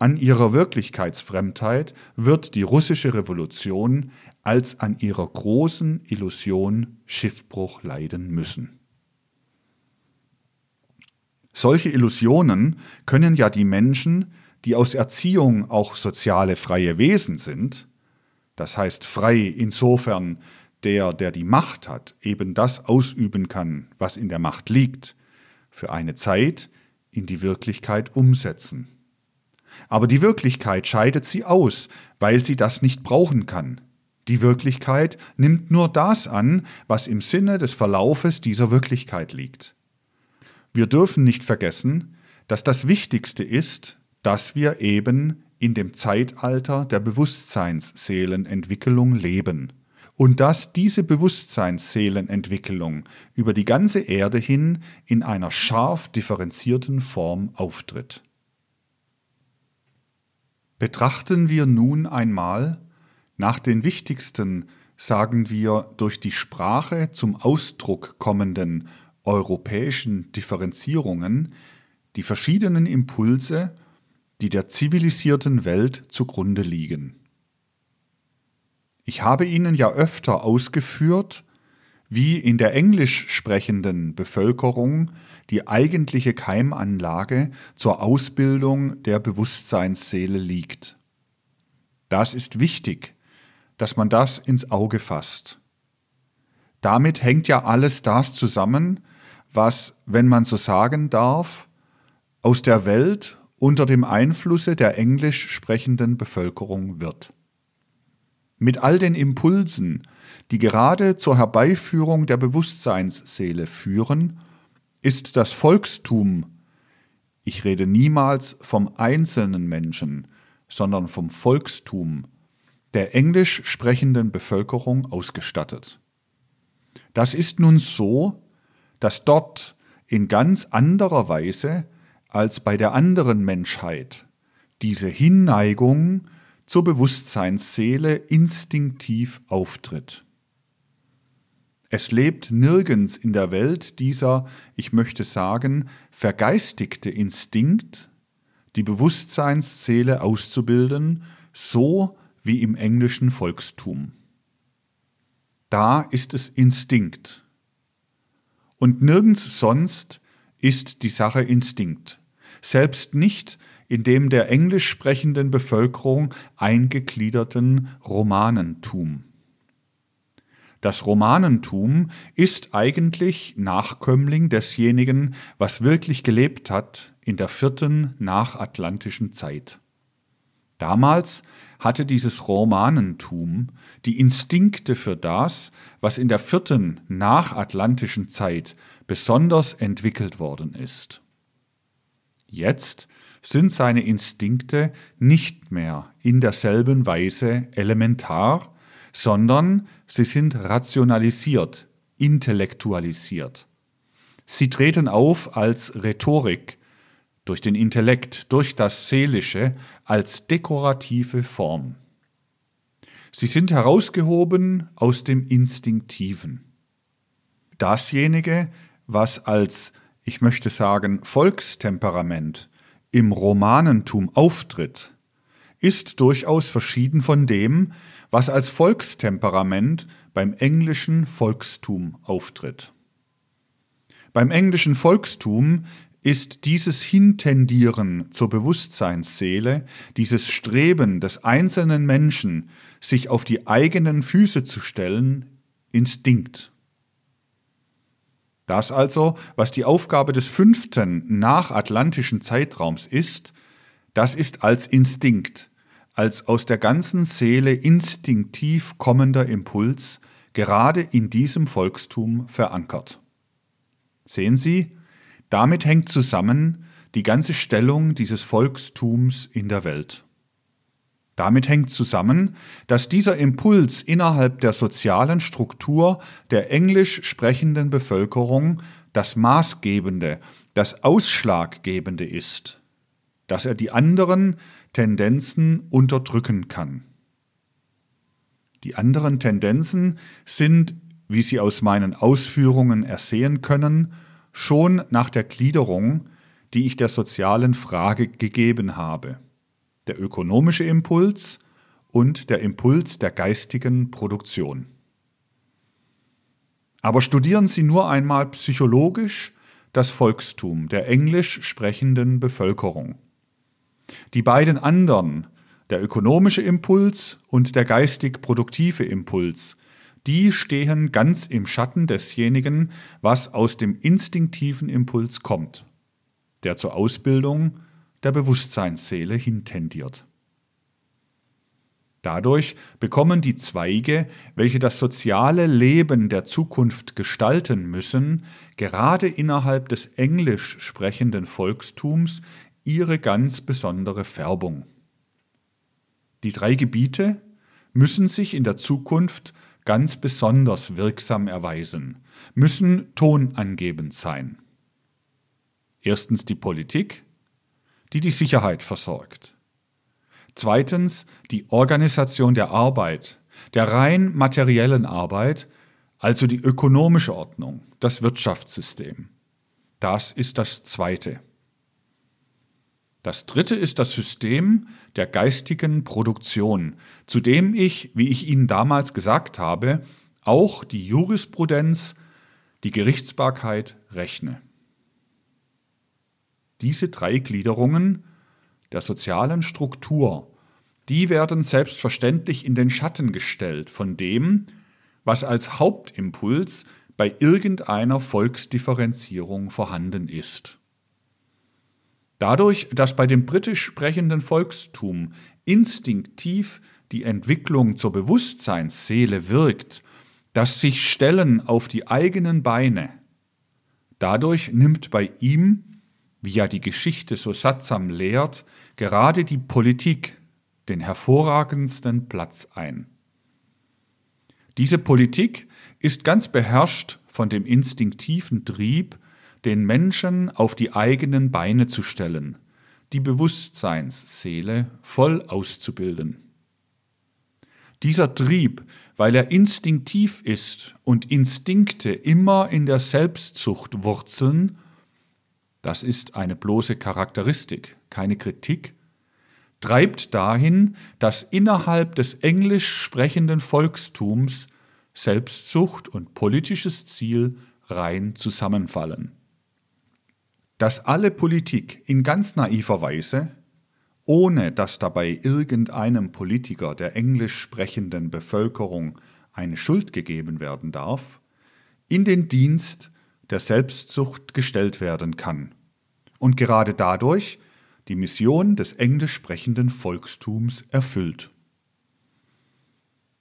[SPEAKER 1] An ihrer Wirklichkeitsfremdheit wird die russische Revolution als an ihrer großen Illusion Schiffbruch leiden müssen. Solche Illusionen können ja die Menschen, die aus Erziehung auch soziale freie Wesen sind, das heißt frei insofern der, der die Macht hat, eben das ausüben kann, was in der Macht liegt, für eine Zeit in die Wirklichkeit umsetzen. Aber die Wirklichkeit scheidet sie aus, weil sie das nicht brauchen kann. Die Wirklichkeit nimmt nur das an, was im Sinne des Verlaufes dieser Wirklichkeit liegt. Wir dürfen nicht vergessen, dass das Wichtigste ist, dass wir eben in dem Zeitalter der Bewusstseinsseelenentwicklung leben und dass diese Bewusstseinsseelenentwicklung über die ganze Erde hin in einer scharf differenzierten Form auftritt. Betrachten wir nun einmal nach den wichtigsten, sagen wir, durch die Sprache zum Ausdruck kommenden europäischen Differenzierungen die verschiedenen Impulse, die der zivilisierten Welt zugrunde liegen. Ich habe Ihnen ja öfter ausgeführt, wie in der englisch sprechenden Bevölkerung die eigentliche Keimanlage zur Ausbildung der Bewusstseinsseele liegt. Das ist wichtig, dass man das ins Auge fasst. Damit hängt ja alles das zusammen, was, wenn man so sagen darf, aus der Welt unter dem Einflusse der englisch sprechenden Bevölkerung wird. Mit all den Impulsen, die gerade zur Herbeiführung der Bewusstseinsseele führen, ist das Volkstum, ich rede niemals vom einzelnen Menschen, sondern vom Volkstum der englisch sprechenden Bevölkerung ausgestattet. Das ist nun so, dass dort in ganz anderer Weise als bei der anderen Menschheit diese Hinneigung zur Bewusstseinsseele instinktiv auftritt. Es lebt nirgends in der Welt dieser, ich möchte sagen, vergeistigte Instinkt, die Bewusstseinsseele auszubilden, so wie im englischen Volkstum. Da ist es Instinkt. Und nirgends sonst ist die Sache Instinkt. Selbst nicht in dem der englisch sprechenden Bevölkerung eingegliederten Romanentum. Das Romanentum ist eigentlich Nachkömmling desjenigen, was wirklich gelebt hat in der vierten nachatlantischen Zeit. Damals hatte dieses Romanentum die Instinkte für das, was in der vierten nachatlantischen Zeit besonders entwickelt worden ist. Jetzt sind seine Instinkte nicht mehr in derselben Weise elementar, sondern sie sind rationalisiert, intellektualisiert. Sie treten auf als Rhetorik, durch den Intellekt, durch das Seelische, als dekorative Form. Sie sind herausgehoben aus dem Instinktiven. Dasjenige, was als, ich möchte sagen, Volkstemperament im Romanentum auftritt, ist durchaus verschieden von dem, was als Volkstemperament beim englischen Volkstum auftritt. Beim englischen Volkstum ist dieses Hintendieren zur Bewusstseinsseele, dieses Streben des einzelnen Menschen, sich auf die eigenen Füße zu stellen, Instinkt. Das also, was die Aufgabe des fünften nachatlantischen Zeitraums ist, das ist als Instinkt, als aus der ganzen Seele instinktiv kommender Impuls gerade in diesem Volkstum verankert. Sehen Sie, damit hängt zusammen die ganze Stellung dieses Volkstums in der Welt. Damit hängt zusammen, dass dieser Impuls innerhalb der sozialen Struktur der englisch sprechenden Bevölkerung das Maßgebende, das Ausschlaggebende ist, dass er die anderen Tendenzen unterdrücken kann. Die anderen Tendenzen sind, wie Sie aus meinen Ausführungen ersehen können, schon nach der Gliederung, die ich der sozialen Frage gegeben habe der ökonomische Impuls und der Impuls der geistigen Produktion. Aber studieren Sie nur einmal psychologisch das Volkstum der englisch sprechenden Bevölkerung. Die beiden anderen, der ökonomische Impuls und der geistig produktive Impuls, die stehen ganz im Schatten desjenigen, was aus dem instinktiven Impuls kommt, der zur Ausbildung der Bewusstseinsseele hintendiert. Dadurch bekommen die Zweige, welche das soziale Leben der Zukunft gestalten müssen, gerade innerhalb des englisch sprechenden Volkstums ihre ganz besondere Färbung. Die drei Gebiete müssen sich in der Zukunft ganz besonders wirksam erweisen, müssen tonangebend sein. Erstens die Politik, die die Sicherheit versorgt. Zweitens die Organisation der Arbeit, der rein materiellen Arbeit, also die ökonomische Ordnung, das Wirtschaftssystem. Das ist das Zweite. Das Dritte ist das System der geistigen Produktion, zu dem ich, wie ich Ihnen damals gesagt habe, auch die Jurisprudenz, die Gerichtsbarkeit rechne. Diese drei Gliederungen der sozialen Struktur, die werden selbstverständlich in den Schatten gestellt von dem, was als Hauptimpuls bei irgendeiner Volksdifferenzierung vorhanden ist. Dadurch, dass bei dem britisch sprechenden Volkstum instinktiv die Entwicklung zur Bewusstseinsseele wirkt, das sich Stellen auf die eigenen Beine, dadurch nimmt bei ihm wie ja die Geschichte so sattsam lehrt, gerade die Politik den hervorragendsten Platz ein. Diese Politik ist ganz beherrscht von dem instinktiven Trieb, den Menschen auf die eigenen Beine zu stellen, die Bewusstseinsseele voll auszubilden. Dieser Trieb, weil er instinktiv ist und Instinkte immer in der Selbstzucht wurzeln, das ist eine bloße Charakteristik, keine Kritik, treibt dahin, dass innerhalb des englisch sprechenden Volkstums Selbstsucht und politisches Ziel rein zusammenfallen. Dass alle Politik in ganz naiver Weise, ohne dass dabei irgendeinem Politiker der englisch sprechenden Bevölkerung eine Schuld gegeben werden darf, in den Dienst der Selbstsucht gestellt werden kann und gerade dadurch die Mission des englisch sprechenden Volkstums erfüllt.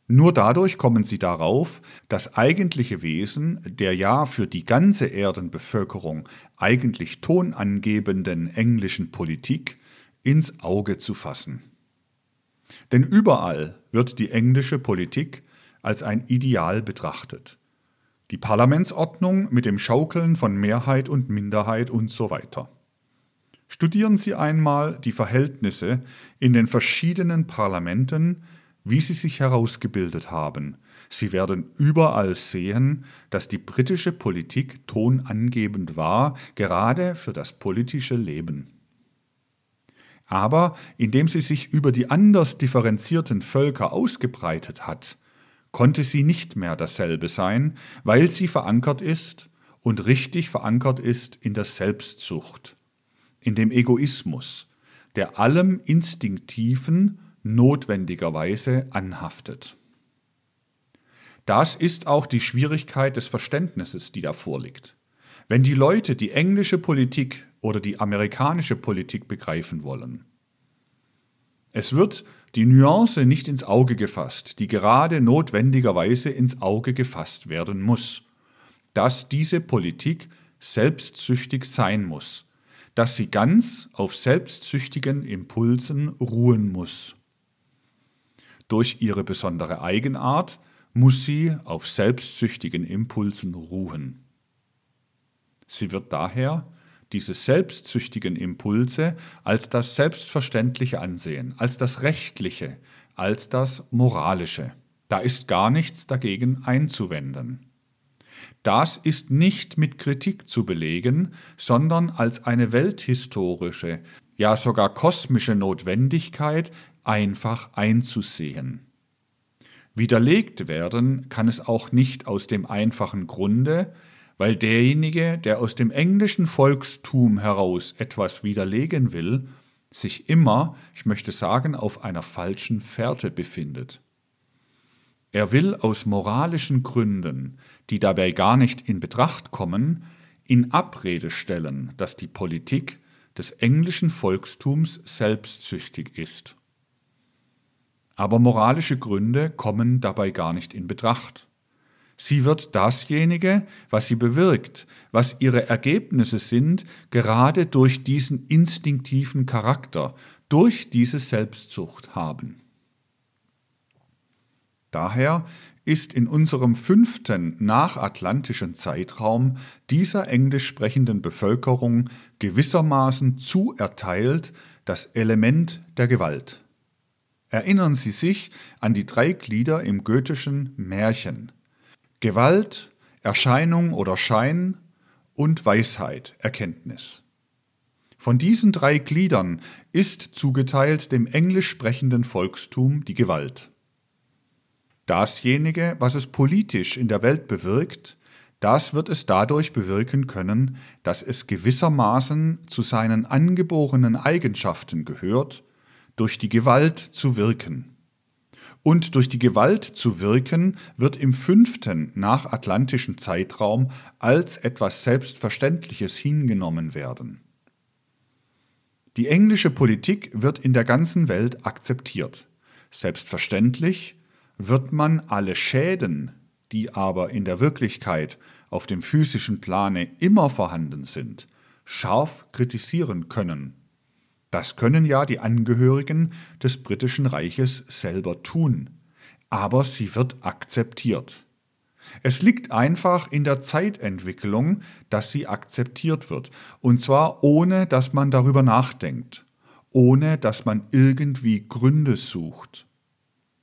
[SPEAKER 1] Nur dadurch kommen sie darauf, das eigentliche Wesen der ja für die ganze Erdenbevölkerung eigentlich tonangebenden englischen Politik ins Auge zu fassen. Denn überall wird die englische Politik als ein Ideal betrachtet. Die Parlamentsordnung mit dem Schaukeln von Mehrheit und Minderheit und so weiter. Studieren Sie einmal die Verhältnisse in den verschiedenen Parlamenten, wie sie sich herausgebildet haben. Sie werden überall sehen, dass die britische Politik tonangebend war, gerade für das politische Leben. Aber indem sie sich über die anders differenzierten Völker ausgebreitet hat, konnte sie nicht mehr dasselbe sein, weil sie verankert ist und richtig verankert ist in der Selbstsucht in dem Egoismus, der allem Instinktiven notwendigerweise anhaftet. Das ist auch die Schwierigkeit des Verständnisses, die da vorliegt. Wenn die Leute die englische Politik oder die amerikanische Politik begreifen wollen. Es wird die Nuance nicht ins Auge gefasst, die gerade notwendigerweise ins Auge gefasst werden muss, dass diese Politik selbstsüchtig sein muss, dass sie ganz auf selbstsüchtigen Impulsen ruhen muss. Durch ihre besondere Eigenart muss sie auf selbstsüchtigen Impulsen ruhen. Sie wird daher diese selbstsüchtigen Impulse als das Selbstverständliche ansehen, als das Rechtliche, als das Moralische. Da ist gar nichts dagegen einzuwenden. Das ist nicht mit Kritik zu belegen, sondern als eine welthistorische, ja sogar kosmische Notwendigkeit einfach einzusehen. Widerlegt werden kann es auch nicht aus dem einfachen Grunde, weil derjenige, der aus dem englischen Volkstum heraus etwas widerlegen will, sich immer, ich möchte sagen, auf einer falschen Fährte befindet. Er will aus moralischen Gründen, die dabei gar nicht in Betracht kommen, in Abrede stellen, dass die Politik des englischen Volkstums selbstsüchtig ist. Aber moralische Gründe kommen dabei gar nicht in Betracht. Sie wird dasjenige, was sie bewirkt, was ihre Ergebnisse sind, gerade durch diesen instinktiven Charakter, durch diese Selbstzucht haben. Daher ist in unserem fünften nachatlantischen Zeitraum dieser englisch sprechenden Bevölkerung gewissermaßen zuerteilt das Element der Gewalt. Erinnern Sie sich an die drei Glieder im goethischen Märchen. Gewalt, Erscheinung oder Schein und Weisheit, Erkenntnis. Von diesen drei Gliedern ist zugeteilt dem englisch sprechenden Volkstum die Gewalt. Dasjenige, was es politisch in der Welt bewirkt, das wird es dadurch bewirken können, dass es gewissermaßen zu seinen angeborenen Eigenschaften gehört, durch die Gewalt zu wirken. Und durch die Gewalt zu wirken wird im fünften nachatlantischen Zeitraum als etwas Selbstverständliches hingenommen werden. Die englische Politik wird in der ganzen Welt akzeptiert. Selbstverständlich wird man alle Schäden, die aber in der Wirklichkeit auf dem physischen Plane immer vorhanden sind, scharf kritisieren können. Das können ja die Angehörigen des britischen Reiches selber tun, aber sie wird akzeptiert. Es liegt einfach in der Zeitentwicklung, dass sie akzeptiert wird, und zwar ohne dass man darüber nachdenkt, ohne dass man irgendwie Gründe sucht.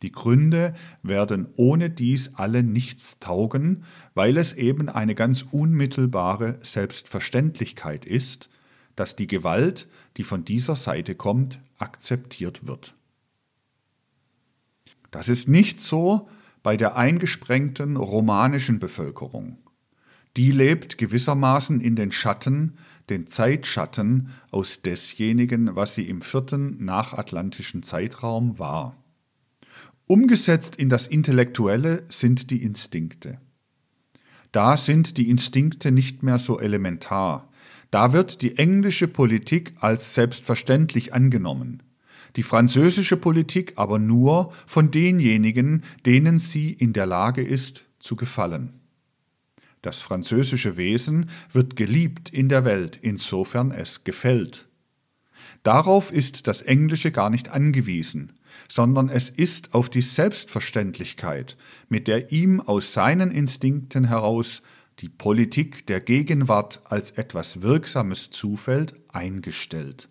[SPEAKER 1] Die Gründe werden ohne dies alle nichts taugen, weil es eben eine ganz unmittelbare Selbstverständlichkeit ist, dass die Gewalt, die von dieser Seite kommt, akzeptiert wird. Das ist nicht so bei der eingesprengten romanischen Bevölkerung. Die lebt gewissermaßen in den Schatten, den Zeitschatten aus desjenigen, was sie im vierten nachatlantischen Zeitraum war. Umgesetzt in das Intellektuelle sind die Instinkte. Da sind die Instinkte nicht mehr so elementar. Da wird die englische Politik als selbstverständlich angenommen, die französische Politik aber nur von denjenigen, denen sie in der Lage ist zu gefallen. Das französische Wesen wird geliebt in der Welt, insofern es gefällt. Darauf ist das Englische gar nicht angewiesen, sondern es ist auf die Selbstverständlichkeit, mit der ihm aus seinen Instinkten heraus die Politik der Gegenwart als etwas Wirksames zufällt, eingestellt.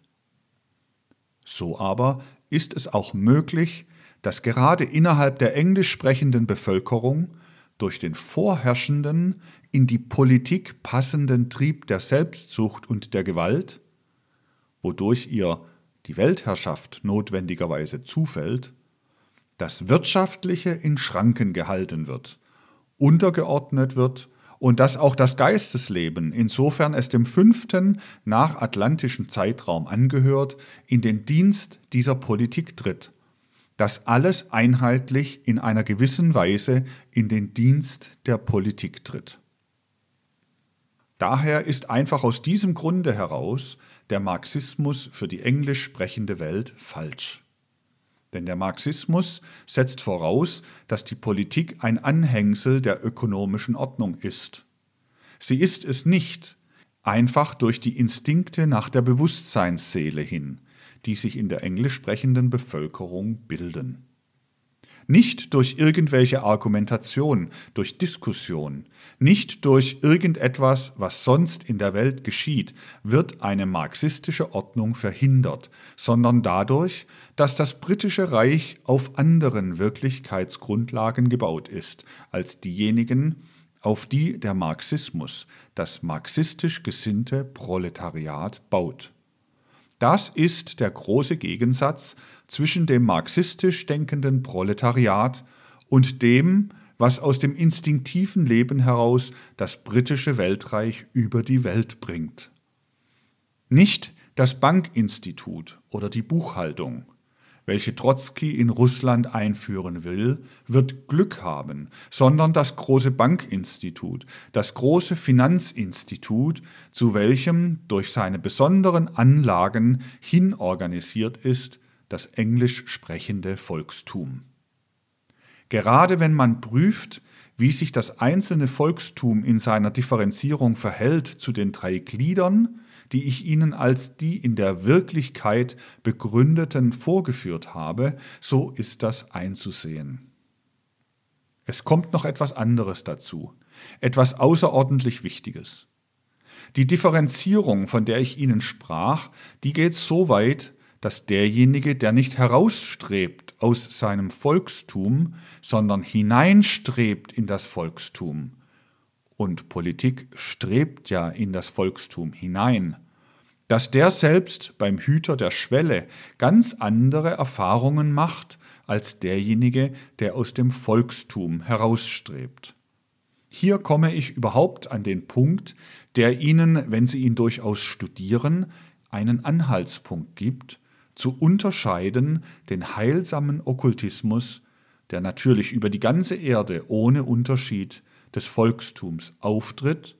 [SPEAKER 1] So aber ist es auch möglich, dass gerade innerhalb der englisch sprechenden Bevölkerung durch den vorherrschenden, in die Politik passenden Trieb der Selbstsucht und der Gewalt, wodurch ihr die Weltherrschaft notwendigerweise zufällt, das Wirtschaftliche in Schranken gehalten wird, untergeordnet wird und dass auch das Geistesleben, insofern es dem fünften nachatlantischen Zeitraum angehört, in den Dienst dieser Politik tritt, dass alles einheitlich in einer gewissen Weise in den Dienst der Politik tritt. Daher ist einfach aus diesem Grunde heraus der Marxismus für die englisch sprechende Welt falsch. Denn der Marxismus setzt voraus, dass die Politik ein Anhängsel der ökonomischen Ordnung ist. Sie ist es nicht, einfach durch die Instinkte nach der Bewusstseinsseele hin, die sich in der englisch sprechenden Bevölkerung bilden. Nicht durch irgendwelche Argumentation, durch Diskussion, nicht durch irgendetwas, was sonst in der Welt geschieht, wird eine marxistische Ordnung verhindert, sondern dadurch, dass das britische Reich auf anderen Wirklichkeitsgrundlagen gebaut ist als diejenigen, auf die der Marxismus, das marxistisch gesinnte Proletariat baut. Das ist der große Gegensatz zwischen dem marxistisch denkenden Proletariat und dem, was aus dem instinktiven Leben heraus das britische Weltreich über die Welt bringt. Nicht das Bankinstitut oder die Buchhaltung, welche Trotzki in Russland einführen will, wird Glück haben, sondern das große Bankinstitut, das große Finanzinstitut, zu welchem durch seine besonderen Anlagen hinorganisiert ist das englisch sprechende Volkstum. Gerade wenn man prüft, wie sich das einzelne Volkstum in seiner Differenzierung verhält zu den drei Gliedern, die ich Ihnen als die in der Wirklichkeit begründeten vorgeführt habe, so ist das einzusehen. Es kommt noch etwas anderes dazu, etwas außerordentlich Wichtiges. Die Differenzierung, von der ich Ihnen sprach, die geht so weit, dass derjenige, der nicht herausstrebt aus seinem Volkstum, sondern hineinstrebt in das Volkstum, und Politik strebt ja in das Volkstum hinein, dass der selbst beim Hüter der Schwelle ganz andere Erfahrungen macht als derjenige, der aus dem Volkstum herausstrebt. Hier komme ich überhaupt an den Punkt, der Ihnen, wenn Sie ihn durchaus studieren, einen Anhaltspunkt gibt, zu unterscheiden den heilsamen Okkultismus, der natürlich über die ganze Erde ohne Unterschied des Volkstums auftritt,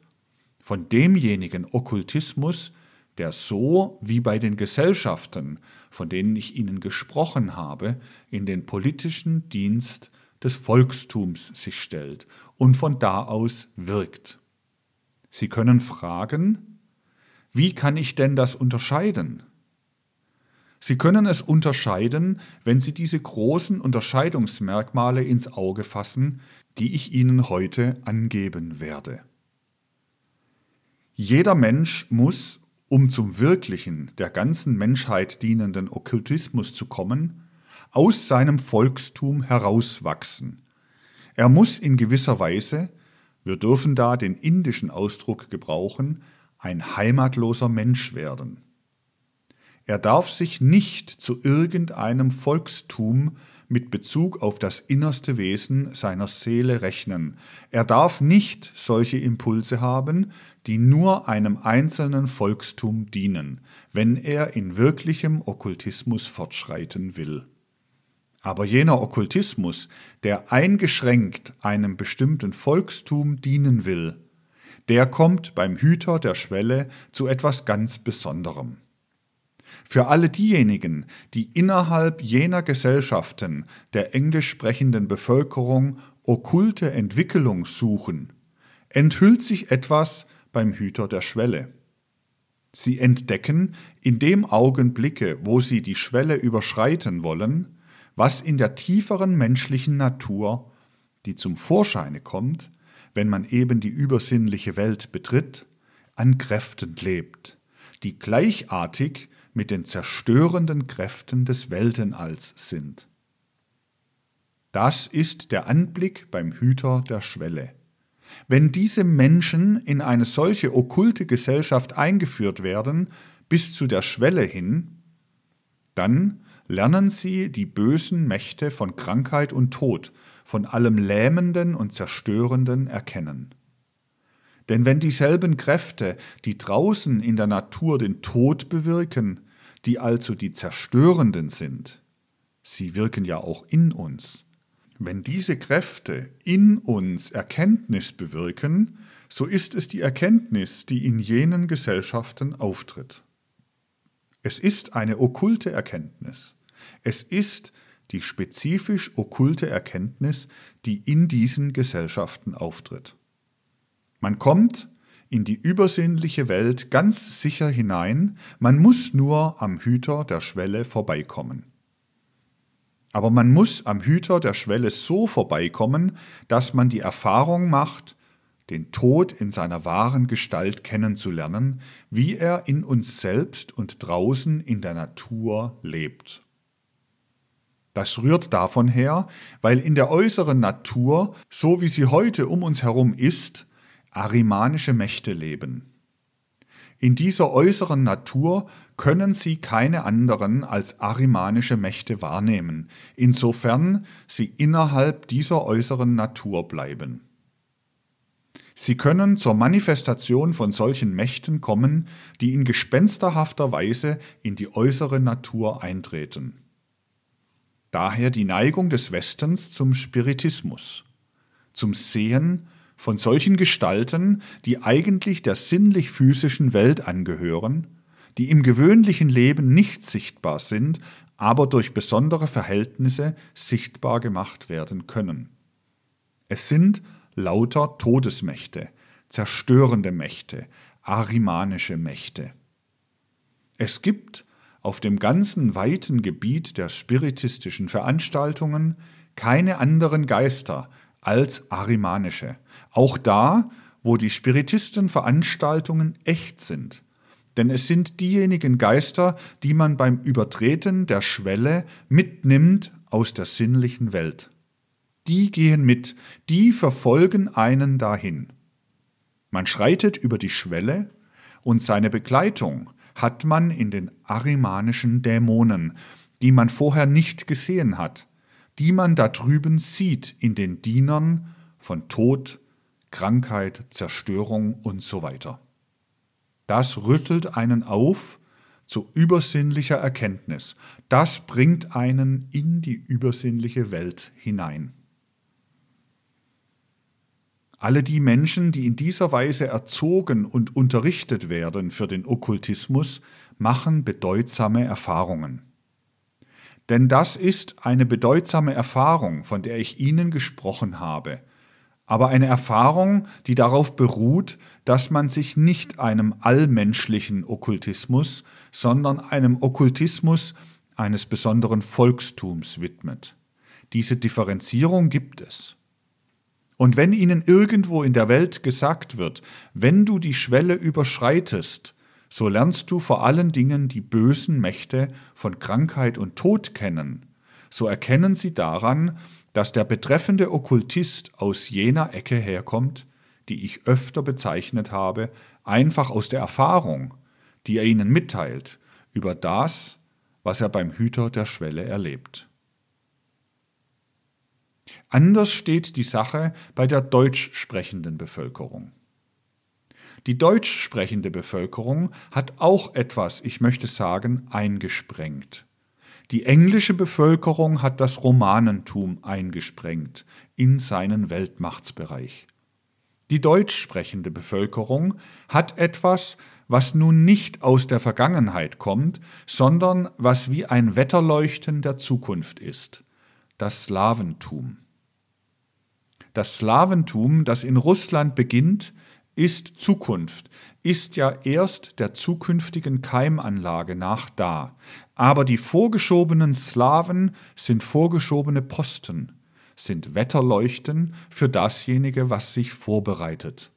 [SPEAKER 1] von demjenigen Okkultismus, der so wie bei den Gesellschaften, von denen ich Ihnen gesprochen habe, in den politischen Dienst des Volkstums sich stellt und von da aus wirkt. Sie können fragen, wie kann ich denn das unterscheiden? Sie können es unterscheiden, wenn Sie diese großen Unterscheidungsmerkmale ins Auge fassen, die ich Ihnen heute angeben werde. Jeder Mensch muss um zum wirklichen, der ganzen Menschheit dienenden Okkultismus zu kommen, aus seinem Volkstum herauswachsen. Er muss in gewisser Weise, wir dürfen da den indischen Ausdruck gebrauchen, ein heimatloser Mensch werden. Er darf sich nicht zu irgendeinem Volkstum mit Bezug auf das innerste Wesen seiner Seele rechnen. Er darf nicht solche Impulse haben, die nur einem einzelnen Volkstum dienen, wenn er in wirklichem Okkultismus fortschreiten will. Aber jener Okkultismus, der eingeschränkt einem bestimmten Volkstum dienen will, der kommt beim Hüter der Schwelle zu etwas ganz Besonderem. Für alle diejenigen, die innerhalb jener Gesellschaften der englisch sprechenden Bevölkerung okkulte Entwicklung suchen, enthüllt sich etwas beim Hüter der Schwelle. Sie entdecken in dem Augenblicke, wo sie die Schwelle überschreiten wollen, was in der tieferen menschlichen Natur, die zum Vorscheine kommt, wenn man eben die übersinnliche Welt betritt, an Kräften lebt, die gleichartig mit den zerstörenden Kräften des Weltenalls sind. Das ist der Anblick beim Hüter der Schwelle. Wenn diese Menschen in eine solche okkulte Gesellschaft eingeführt werden, bis zu der Schwelle hin, dann lernen sie die bösen Mächte von Krankheit und Tod, von allem Lähmenden und Zerstörenden erkennen. Denn wenn dieselben Kräfte, die draußen in der Natur den Tod bewirken, die also die zerstörenden sind, sie wirken ja auch in uns. Wenn diese Kräfte in uns Erkenntnis bewirken, so ist es die Erkenntnis, die in jenen Gesellschaften auftritt. Es ist eine okkulte Erkenntnis. Es ist die spezifisch okkulte Erkenntnis, die in diesen Gesellschaften auftritt. Man kommt in die übersinnliche Welt ganz sicher hinein, man muss nur am Hüter der Schwelle vorbeikommen. Aber man muss am Hüter der Schwelle so vorbeikommen, dass man die Erfahrung macht, den Tod in seiner wahren Gestalt kennenzulernen, wie er in uns selbst und draußen in der Natur lebt. Das rührt davon her, weil in der äußeren Natur, so wie sie heute um uns herum ist, arimanische Mächte leben. In dieser äußeren Natur können sie keine anderen als arimanische Mächte wahrnehmen, insofern sie innerhalb dieser äußeren Natur bleiben. Sie können zur Manifestation von solchen Mächten kommen, die in gespensterhafter Weise in die äußere Natur eintreten. Daher die Neigung des Westens zum Spiritismus, zum Sehen von solchen Gestalten, die eigentlich der sinnlich-physischen Welt angehören, die im gewöhnlichen Leben nicht sichtbar sind, aber durch besondere Verhältnisse sichtbar gemacht werden können. Es sind lauter Todesmächte, zerstörende Mächte, arimanische Mächte. Es gibt auf dem ganzen weiten Gebiet der spiritistischen Veranstaltungen keine anderen Geister als arimanische, auch da, wo die Spiritistenveranstaltungen echt sind. Denn es sind diejenigen Geister, die man beim Übertreten der Schwelle mitnimmt aus der sinnlichen Welt. Die gehen mit, die verfolgen einen dahin. Man schreitet über die Schwelle und seine Begleitung hat man in den arimanischen Dämonen, die man vorher nicht gesehen hat, die man da drüben sieht in den Dienern von Tod, Krankheit, Zerstörung und so weiter. Das rüttelt einen auf zu übersinnlicher Erkenntnis. Das bringt einen in die übersinnliche Welt hinein. Alle die Menschen, die in dieser Weise erzogen und unterrichtet werden für den Okkultismus, machen bedeutsame Erfahrungen. Denn das ist eine bedeutsame Erfahrung, von der ich Ihnen gesprochen habe, aber eine Erfahrung, die darauf beruht, dass man sich nicht einem allmenschlichen Okkultismus, sondern einem Okkultismus eines besonderen Volkstums widmet. Diese Differenzierung gibt es. Und wenn ihnen irgendwo in der Welt gesagt wird, wenn du die Schwelle überschreitest, so lernst du vor allen Dingen die bösen Mächte von Krankheit und Tod kennen, so erkennen sie daran, dass der betreffende Okkultist aus jener Ecke herkommt, die ich öfter bezeichnet habe, einfach aus der Erfahrung, die er ihnen mitteilt, über das, was er beim Hüter der Schwelle erlebt. Anders steht die Sache bei der deutsch sprechenden Bevölkerung. Die deutsch sprechende Bevölkerung hat auch etwas, ich möchte sagen, eingesprengt. Die englische Bevölkerung hat das Romanentum eingesprengt in seinen Weltmachtsbereich. Die deutsch sprechende Bevölkerung hat etwas, was nun nicht aus der Vergangenheit kommt, sondern was wie ein Wetterleuchten der Zukunft ist, das Slawentum. Das Slawentum, das in Russland beginnt, ist Zukunft, ist ja erst der zukünftigen Keimanlage nach da. Aber die vorgeschobenen Slawen sind vorgeschobene Posten, sind Wetterleuchten für dasjenige, was sich vorbereitet.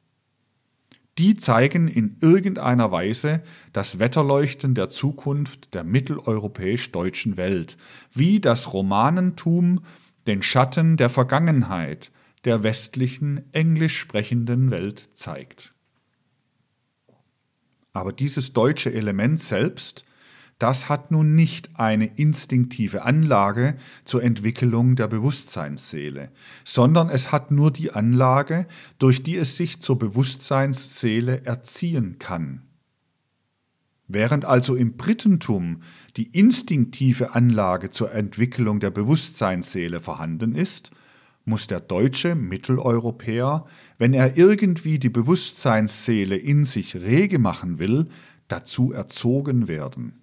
[SPEAKER 1] Die zeigen in irgendeiner Weise das Wetterleuchten der Zukunft der mitteleuropäisch-deutschen Welt, wie das Romanentum den Schatten der Vergangenheit, der westlichen englisch sprechenden Welt zeigt. Aber dieses deutsche Element selbst, das hat nun nicht eine instinktive Anlage zur Entwicklung der Bewusstseinsseele, sondern es hat nur die Anlage, durch die es sich zur Bewusstseinsseele erziehen kann. Während also im Britentum die instinktive Anlage zur Entwicklung der Bewusstseinsseele vorhanden ist, muss der deutsche Mitteleuropäer, wenn er irgendwie die Bewusstseinsseele in sich rege machen will, dazu erzogen werden.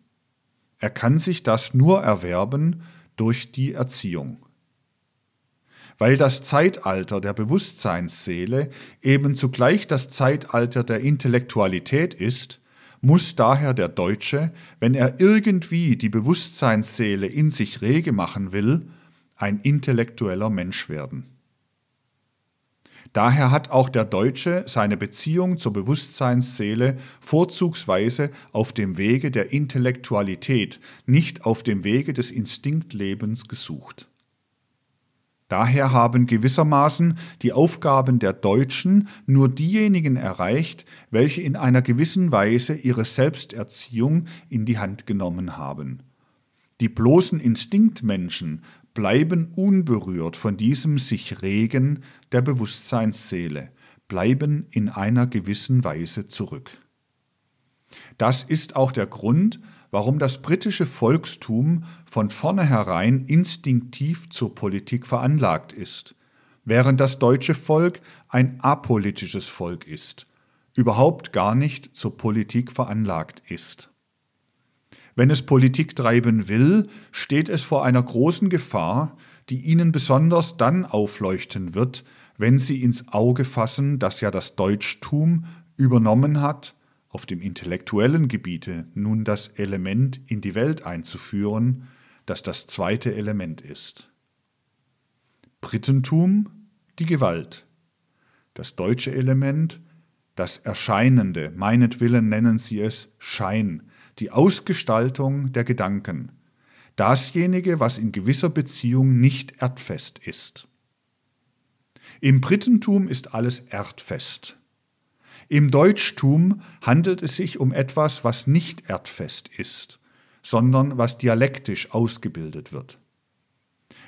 [SPEAKER 1] Er kann sich das nur erwerben durch die Erziehung. Weil das Zeitalter der Bewusstseinsseele eben zugleich das Zeitalter der Intellektualität ist, muss daher der Deutsche, wenn er irgendwie die Bewusstseinsseele in sich rege machen will, ein intellektueller Mensch werden. Daher hat auch der Deutsche seine Beziehung zur Bewusstseinsseele vorzugsweise auf dem Wege der Intellektualität, nicht auf dem Wege des Instinktlebens gesucht. Daher haben gewissermaßen die Aufgaben der Deutschen nur diejenigen erreicht, welche in einer gewissen Weise ihre Selbsterziehung in die Hand genommen haben. Die bloßen Instinktmenschen bleiben unberührt von diesem sich regen der Bewusstseinsseele, bleiben in einer gewissen Weise zurück. Das ist auch der Grund, warum das britische Volkstum von vornherein instinktiv zur Politik veranlagt ist, während das deutsche Volk ein apolitisches Volk ist, überhaupt gar nicht zur Politik veranlagt ist. Wenn es Politik treiben will, steht es vor einer großen Gefahr, die ihnen besonders dann aufleuchten wird, wenn sie ins Auge fassen, dass ja das Deutschtum übernommen hat, auf dem intellektuellen Gebiete nun das Element in die Welt einzuführen, das das zweite Element ist. Brittentum, die Gewalt. Das deutsche Element, das Erscheinende, meinetwillen nennen sie es Schein, die Ausgestaltung der Gedanken, dasjenige, was in gewisser Beziehung nicht erdfest ist. Im Brittentum ist alles erdfest. Im Deutschtum handelt es sich um etwas, was nicht erdfest ist, sondern was dialektisch ausgebildet wird.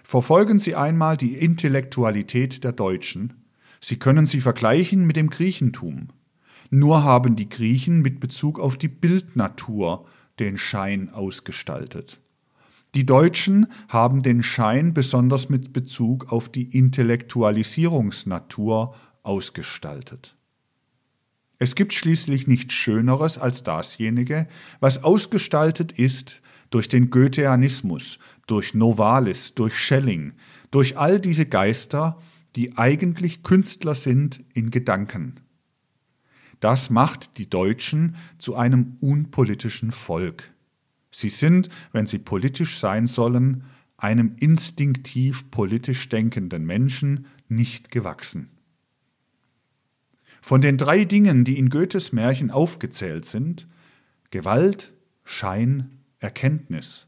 [SPEAKER 1] Verfolgen Sie einmal die Intellektualität der Deutschen. Sie können sie vergleichen mit dem Griechentum. Nur haben die Griechen mit Bezug auf die Bildnatur den Schein ausgestaltet. Die Deutschen haben den Schein besonders mit Bezug auf die Intellektualisierungsnatur ausgestaltet. Es gibt schließlich nichts Schöneres als dasjenige, was ausgestaltet ist durch den Goetheanismus, durch Novalis, durch Schelling, durch all diese Geister, die eigentlich Künstler sind in Gedanken. Das macht die Deutschen zu einem unpolitischen Volk. Sie sind, wenn sie politisch sein sollen, einem instinktiv politisch denkenden Menschen nicht gewachsen. Von den drei Dingen, die in Goethes Märchen aufgezählt sind, Gewalt, Schein, Erkenntnis,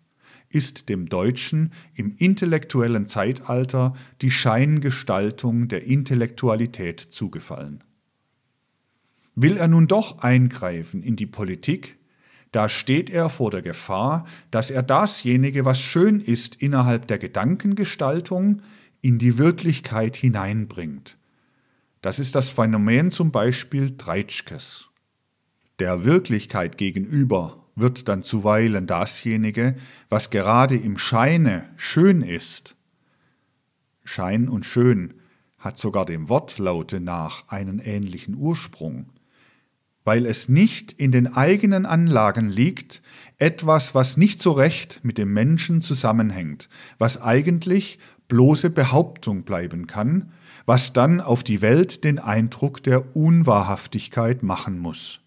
[SPEAKER 1] ist dem Deutschen im intellektuellen Zeitalter die Scheingestaltung der Intellektualität zugefallen. Will er nun doch eingreifen in die Politik, da steht er vor der Gefahr, dass er dasjenige, was schön ist innerhalb der Gedankengestaltung, in die Wirklichkeit hineinbringt das ist das Phänomen zum Beispiel Treitschkes. Der Wirklichkeit gegenüber wird dann zuweilen dasjenige, was gerade im Scheine schön ist. Schein und schön hat sogar dem Wortlaute nach einen ähnlichen Ursprung, weil es nicht in den eigenen Anlagen liegt, etwas, was nicht so recht mit dem Menschen zusammenhängt, was eigentlich bloße Behauptung bleiben kann, was dann auf die Welt den Eindruck der Unwahrhaftigkeit machen muss.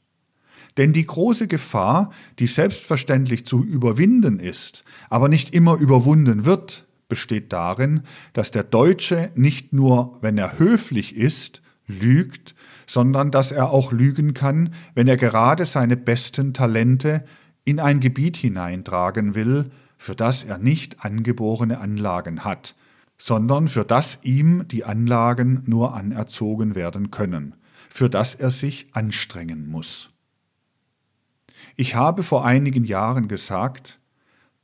[SPEAKER 1] Denn die große Gefahr, die selbstverständlich zu überwinden ist, aber nicht immer überwunden wird, besteht darin, dass der Deutsche nicht nur, wenn er höflich ist, lügt, sondern dass er auch lügen kann, wenn er gerade seine besten Talente in ein Gebiet hineintragen will, für das er nicht angeborene Anlagen hat, sondern für das ihm die Anlagen nur anerzogen werden können, für das er sich anstrengen muss. Ich habe vor einigen Jahren gesagt,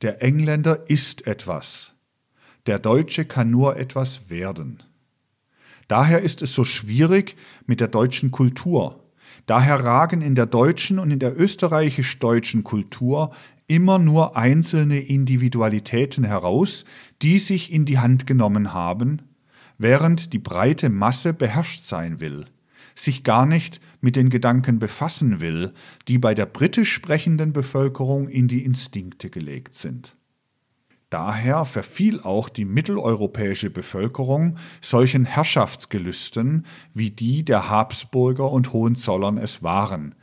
[SPEAKER 1] der Engländer ist etwas, der Deutsche kann nur etwas werden. Daher ist es so schwierig mit der deutschen Kultur. Daher ragen in der deutschen und in der österreichisch-deutschen Kultur immer nur einzelne Individualitäten heraus, die sich in die Hand genommen haben, während die breite Masse beherrscht sein will, sich gar nicht mit den Gedanken befassen will, die bei der britisch sprechenden Bevölkerung in die Instinkte gelegt sind. Daher verfiel auch die mitteleuropäische Bevölkerung solchen Herrschaftsgelüsten, wie die der Habsburger und Hohenzollern es waren,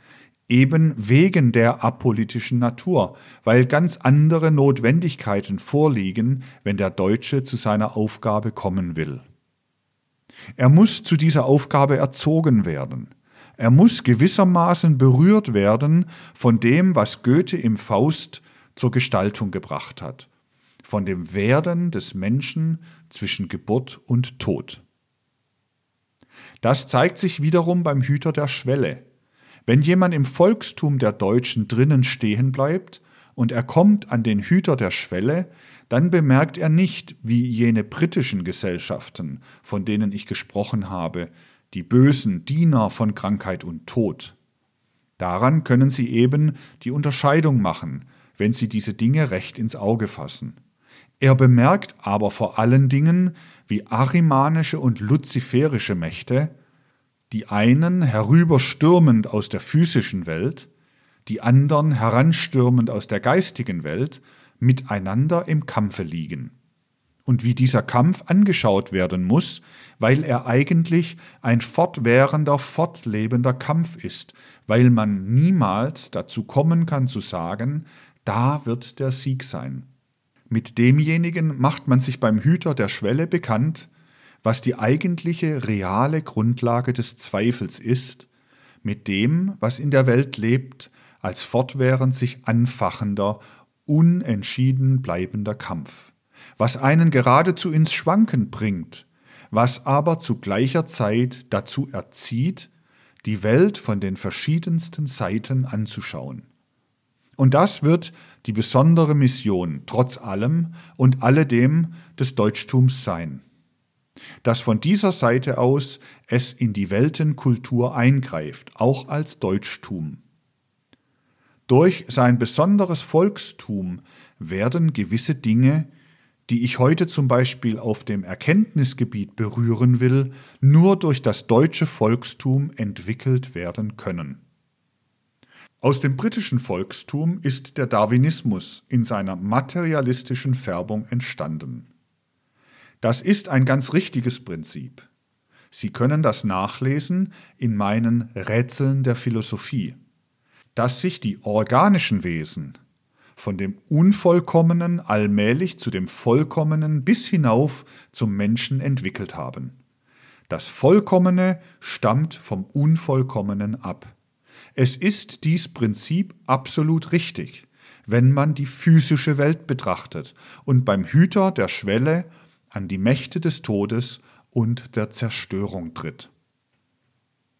[SPEAKER 1] eben wegen der apolitischen Natur, weil ganz andere Notwendigkeiten vorliegen, wenn der Deutsche zu seiner Aufgabe kommen will. Er muss zu dieser Aufgabe erzogen werden. Er muss gewissermaßen berührt werden von dem, was Goethe im Faust zur Gestaltung gebracht hat von dem Werden des Menschen zwischen Geburt und Tod. Das zeigt sich wiederum beim Hüter der Schwelle. Wenn jemand im Volkstum der Deutschen drinnen stehen bleibt und er kommt an den Hüter der Schwelle, dann bemerkt er nicht, wie jene britischen Gesellschaften, von denen ich gesprochen habe, die bösen Diener von Krankheit und Tod. Daran können Sie eben die Unterscheidung machen, wenn Sie diese Dinge recht ins Auge fassen. Er bemerkt aber vor allen Dingen, wie arimanische und luziferische Mächte, die einen herüberstürmend aus der physischen Welt, die anderen heranstürmend aus der geistigen Welt, miteinander im Kampfe liegen. Und wie dieser Kampf angeschaut werden muss, weil er eigentlich ein fortwährender, fortlebender Kampf ist, weil man niemals dazu kommen kann zu sagen, da wird der Sieg sein. Mit demjenigen macht man sich beim Hüter der Schwelle bekannt, was die eigentliche reale Grundlage des Zweifels ist, mit dem, was in der Welt lebt, als fortwährend sich anfachender, unentschieden bleibender Kampf, was einen geradezu ins Schwanken bringt, was aber zu gleicher Zeit dazu erzieht, die Welt von den verschiedensten Seiten anzuschauen. Und das wird die besondere Mission trotz allem und alledem des Deutschtums sein. Dass von dieser Seite aus es in die Weltenkultur eingreift, auch als Deutschtum. Durch sein besonderes Volkstum werden gewisse Dinge, die ich heute zum Beispiel auf dem Erkenntnisgebiet berühren will, nur durch das deutsche Volkstum entwickelt werden können. Aus dem britischen Volkstum ist der Darwinismus in seiner materialistischen Färbung entstanden. Das ist ein ganz richtiges Prinzip. Sie können das nachlesen in meinen Rätseln der Philosophie, dass sich die organischen Wesen von dem Unvollkommenen allmählich zu dem Vollkommenen bis hinauf zum Menschen entwickelt haben. Das Vollkommene stammt vom Unvollkommenen ab. Es ist dies Prinzip absolut richtig, wenn man die physische Welt betrachtet und beim Hüter der Schwelle an die Mächte des Todes und der Zerstörung tritt.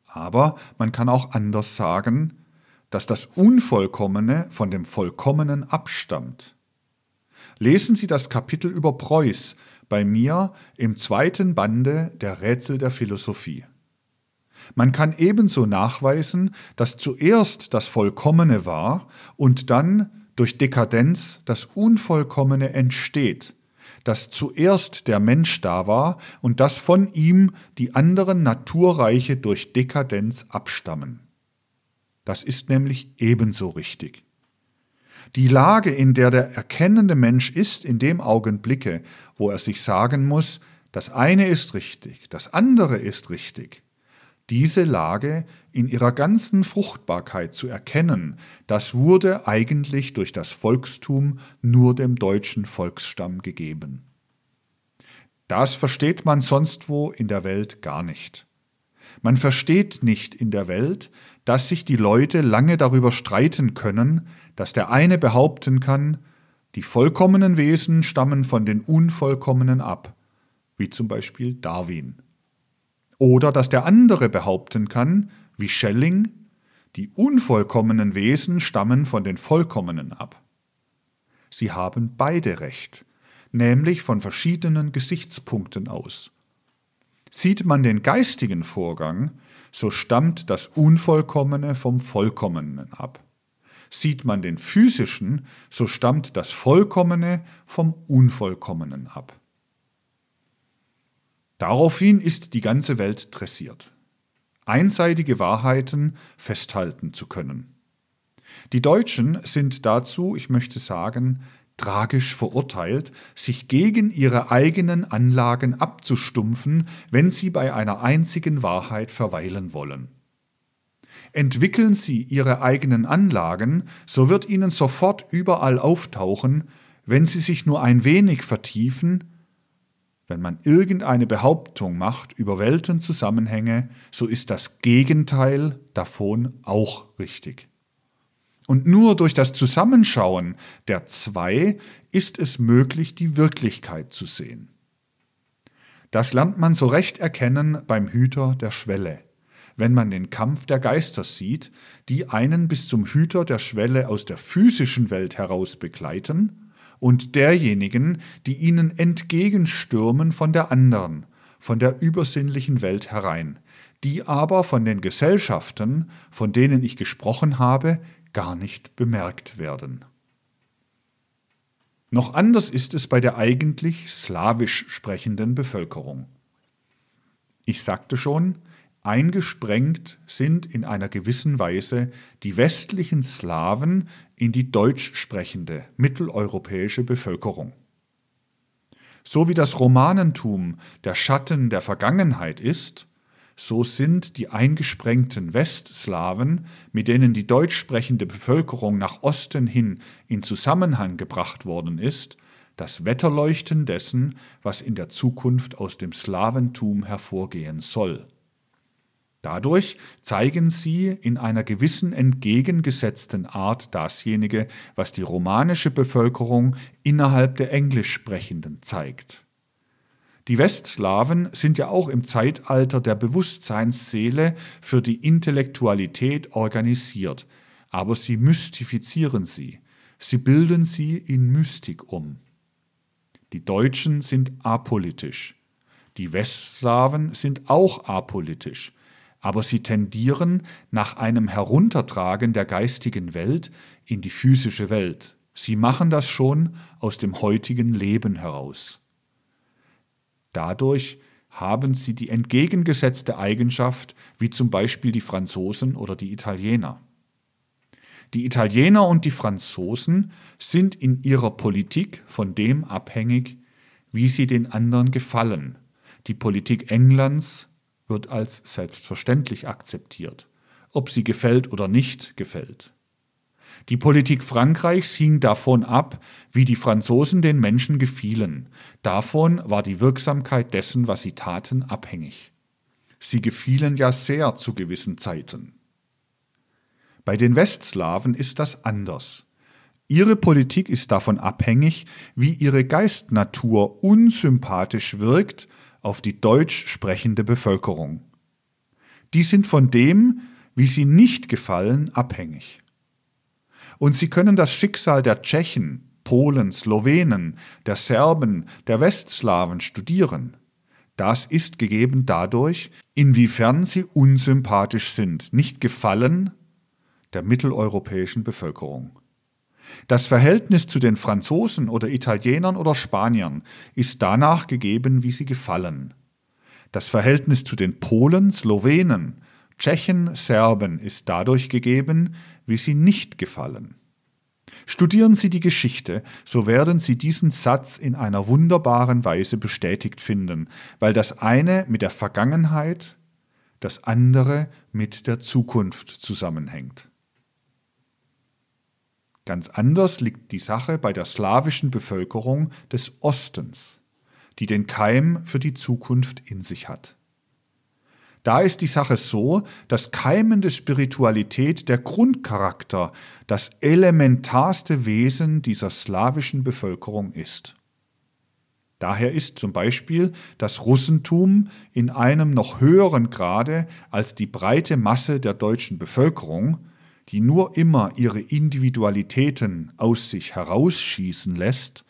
[SPEAKER 1] Aber man kann auch anders sagen, dass das Unvollkommene von dem Vollkommenen abstammt. Lesen Sie das Kapitel über Preuß bei mir im zweiten Bande der Rätsel der Philosophie. Man kann ebenso nachweisen, dass zuerst das Vollkommene war und dann durch Dekadenz das Unvollkommene entsteht, dass zuerst der Mensch da war und dass von ihm die anderen Naturreiche durch Dekadenz abstammen. Das ist nämlich ebenso richtig. Die Lage, in der der erkennende Mensch ist, in dem Augenblicke, wo er sich sagen muss, das eine ist richtig, das andere ist richtig, diese Lage in ihrer ganzen Fruchtbarkeit zu erkennen, das wurde eigentlich durch das Volkstum nur dem deutschen Volksstamm gegeben. Das versteht man sonst wo in der Welt gar nicht. Man versteht nicht in der Welt, dass sich die Leute lange darüber streiten können, dass der eine behaupten kann, die vollkommenen Wesen stammen von den unvollkommenen ab, wie zum Beispiel Darwin. Oder dass der andere behaupten kann, wie Schelling, die unvollkommenen Wesen stammen von den vollkommenen ab. Sie haben beide recht, nämlich von verschiedenen Gesichtspunkten aus. Sieht man den geistigen Vorgang, so stammt das Unvollkommene vom Vollkommenen ab. Sieht man den physischen, so stammt das Vollkommene vom Unvollkommenen ab. Daraufhin ist die ganze Welt dressiert, einseitige Wahrheiten festhalten zu können. Die Deutschen sind dazu, ich möchte sagen, tragisch verurteilt, sich gegen ihre eigenen Anlagen abzustumpfen, wenn sie bei einer einzigen Wahrheit verweilen wollen. Entwickeln sie ihre eigenen Anlagen, so wird ihnen sofort überall auftauchen, wenn sie sich nur ein wenig vertiefen, wenn man irgendeine Behauptung macht über Weltenzusammenhänge, so ist das Gegenteil davon auch richtig. Und nur durch das Zusammenschauen der zwei ist es möglich, die Wirklichkeit zu sehen. Das lernt man so recht erkennen beim Hüter der Schwelle, wenn man den Kampf der Geister sieht, die einen bis zum Hüter der Schwelle aus der physischen Welt heraus begleiten, und derjenigen, die ihnen entgegenstürmen von der anderen, von der übersinnlichen Welt herein, die aber von den Gesellschaften, von denen ich gesprochen habe, gar nicht bemerkt werden. Noch anders ist es bei der eigentlich slawisch sprechenden Bevölkerung. Ich sagte schon, Eingesprengt sind in einer gewissen Weise die westlichen Slawen in die deutsch sprechende mitteleuropäische Bevölkerung. So wie das Romanentum der Schatten der Vergangenheit ist, so sind die eingesprengten Westslawen, mit denen die deutsch sprechende Bevölkerung nach Osten hin in Zusammenhang gebracht worden ist, das Wetterleuchten dessen, was in der Zukunft aus dem Slawentum hervorgehen soll. Dadurch zeigen sie in einer gewissen entgegengesetzten Art dasjenige, was die romanische Bevölkerung innerhalb der Englischsprechenden zeigt. Die Westslawen sind ja auch im Zeitalter der Bewusstseinsseele für die Intellektualität organisiert, aber sie mystifizieren sie, sie bilden sie in Mystik um. Die Deutschen sind apolitisch, die Westslawen sind auch apolitisch, aber sie tendieren nach einem Heruntertragen der geistigen Welt in die physische Welt. Sie machen das schon aus dem heutigen Leben heraus. Dadurch haben sie die entgegengesetzte Eigenschaft wie zum Beispiel die Franzosen oder die Italiener. Die Italiener und die Franzosen sind in ihrer Politik von dem abhängig, wie sie den anderen gefallen. Die Politik Englands wird als selbstverständlich akzeptiert, ob sie gefällt oder nicht gefällt. Die Politik Frankreichs hing davon ab, wie die Franzosen den Menschen gefielen. Davon war die Wirksamkeit dessen, was sie taten, abhängig. Sie gefielen ja sehr zu gewissen Zeiten. Bei den Westslawen ist das anders. Ihre Politik ist davon abhängig, wie ihre Geistnatur unsympathisch wirkt auf die deutsch sprechende Bevölkerung. Die sind von dem, wie sie nicht gefallen, abhängig. Und sie können das Schicksal der Tschechen, Polen, Slowenen, der Serben, der Westslawen studieren. Das ist gegeben dadurch, inwiefern sie unsympathisch sind, nicht gefallen der mitteleuropäischen Bevölkerung. Das Verhältnis zu den Franzosen oder Italienern oder Spaniern ist danach gegeben, wie sie gefallen. Das Verhältnis zu den Polen, Slowenen, Tschechen, Serben ist dadurch gegeben, wie sie nicht gefallen. Studieren Sie die Geschichte, so werden Sie diesen Satz in einer wunderbaren Weise bestätigt finden, weil das eine mit der Vergangenheit, das andere mit der Zukunft zusammenhängt. Ganz anders liegt die Sache bei der slawischen Bevölkerung des Ostens, die den Keim für die Zukunft in sich hat. Da ist die Sache so, dass keimende Spiritualität der Grundcharakter, das elementarste Wesen dieser slawischen Bevölkerung ist. Daher ist zum Beispiel das Russentum in einem noch höheren Grade als die breite Masse der deutschen Bevölkerung die nur immer ihre Individualitäten aus sich herausschießen lässt,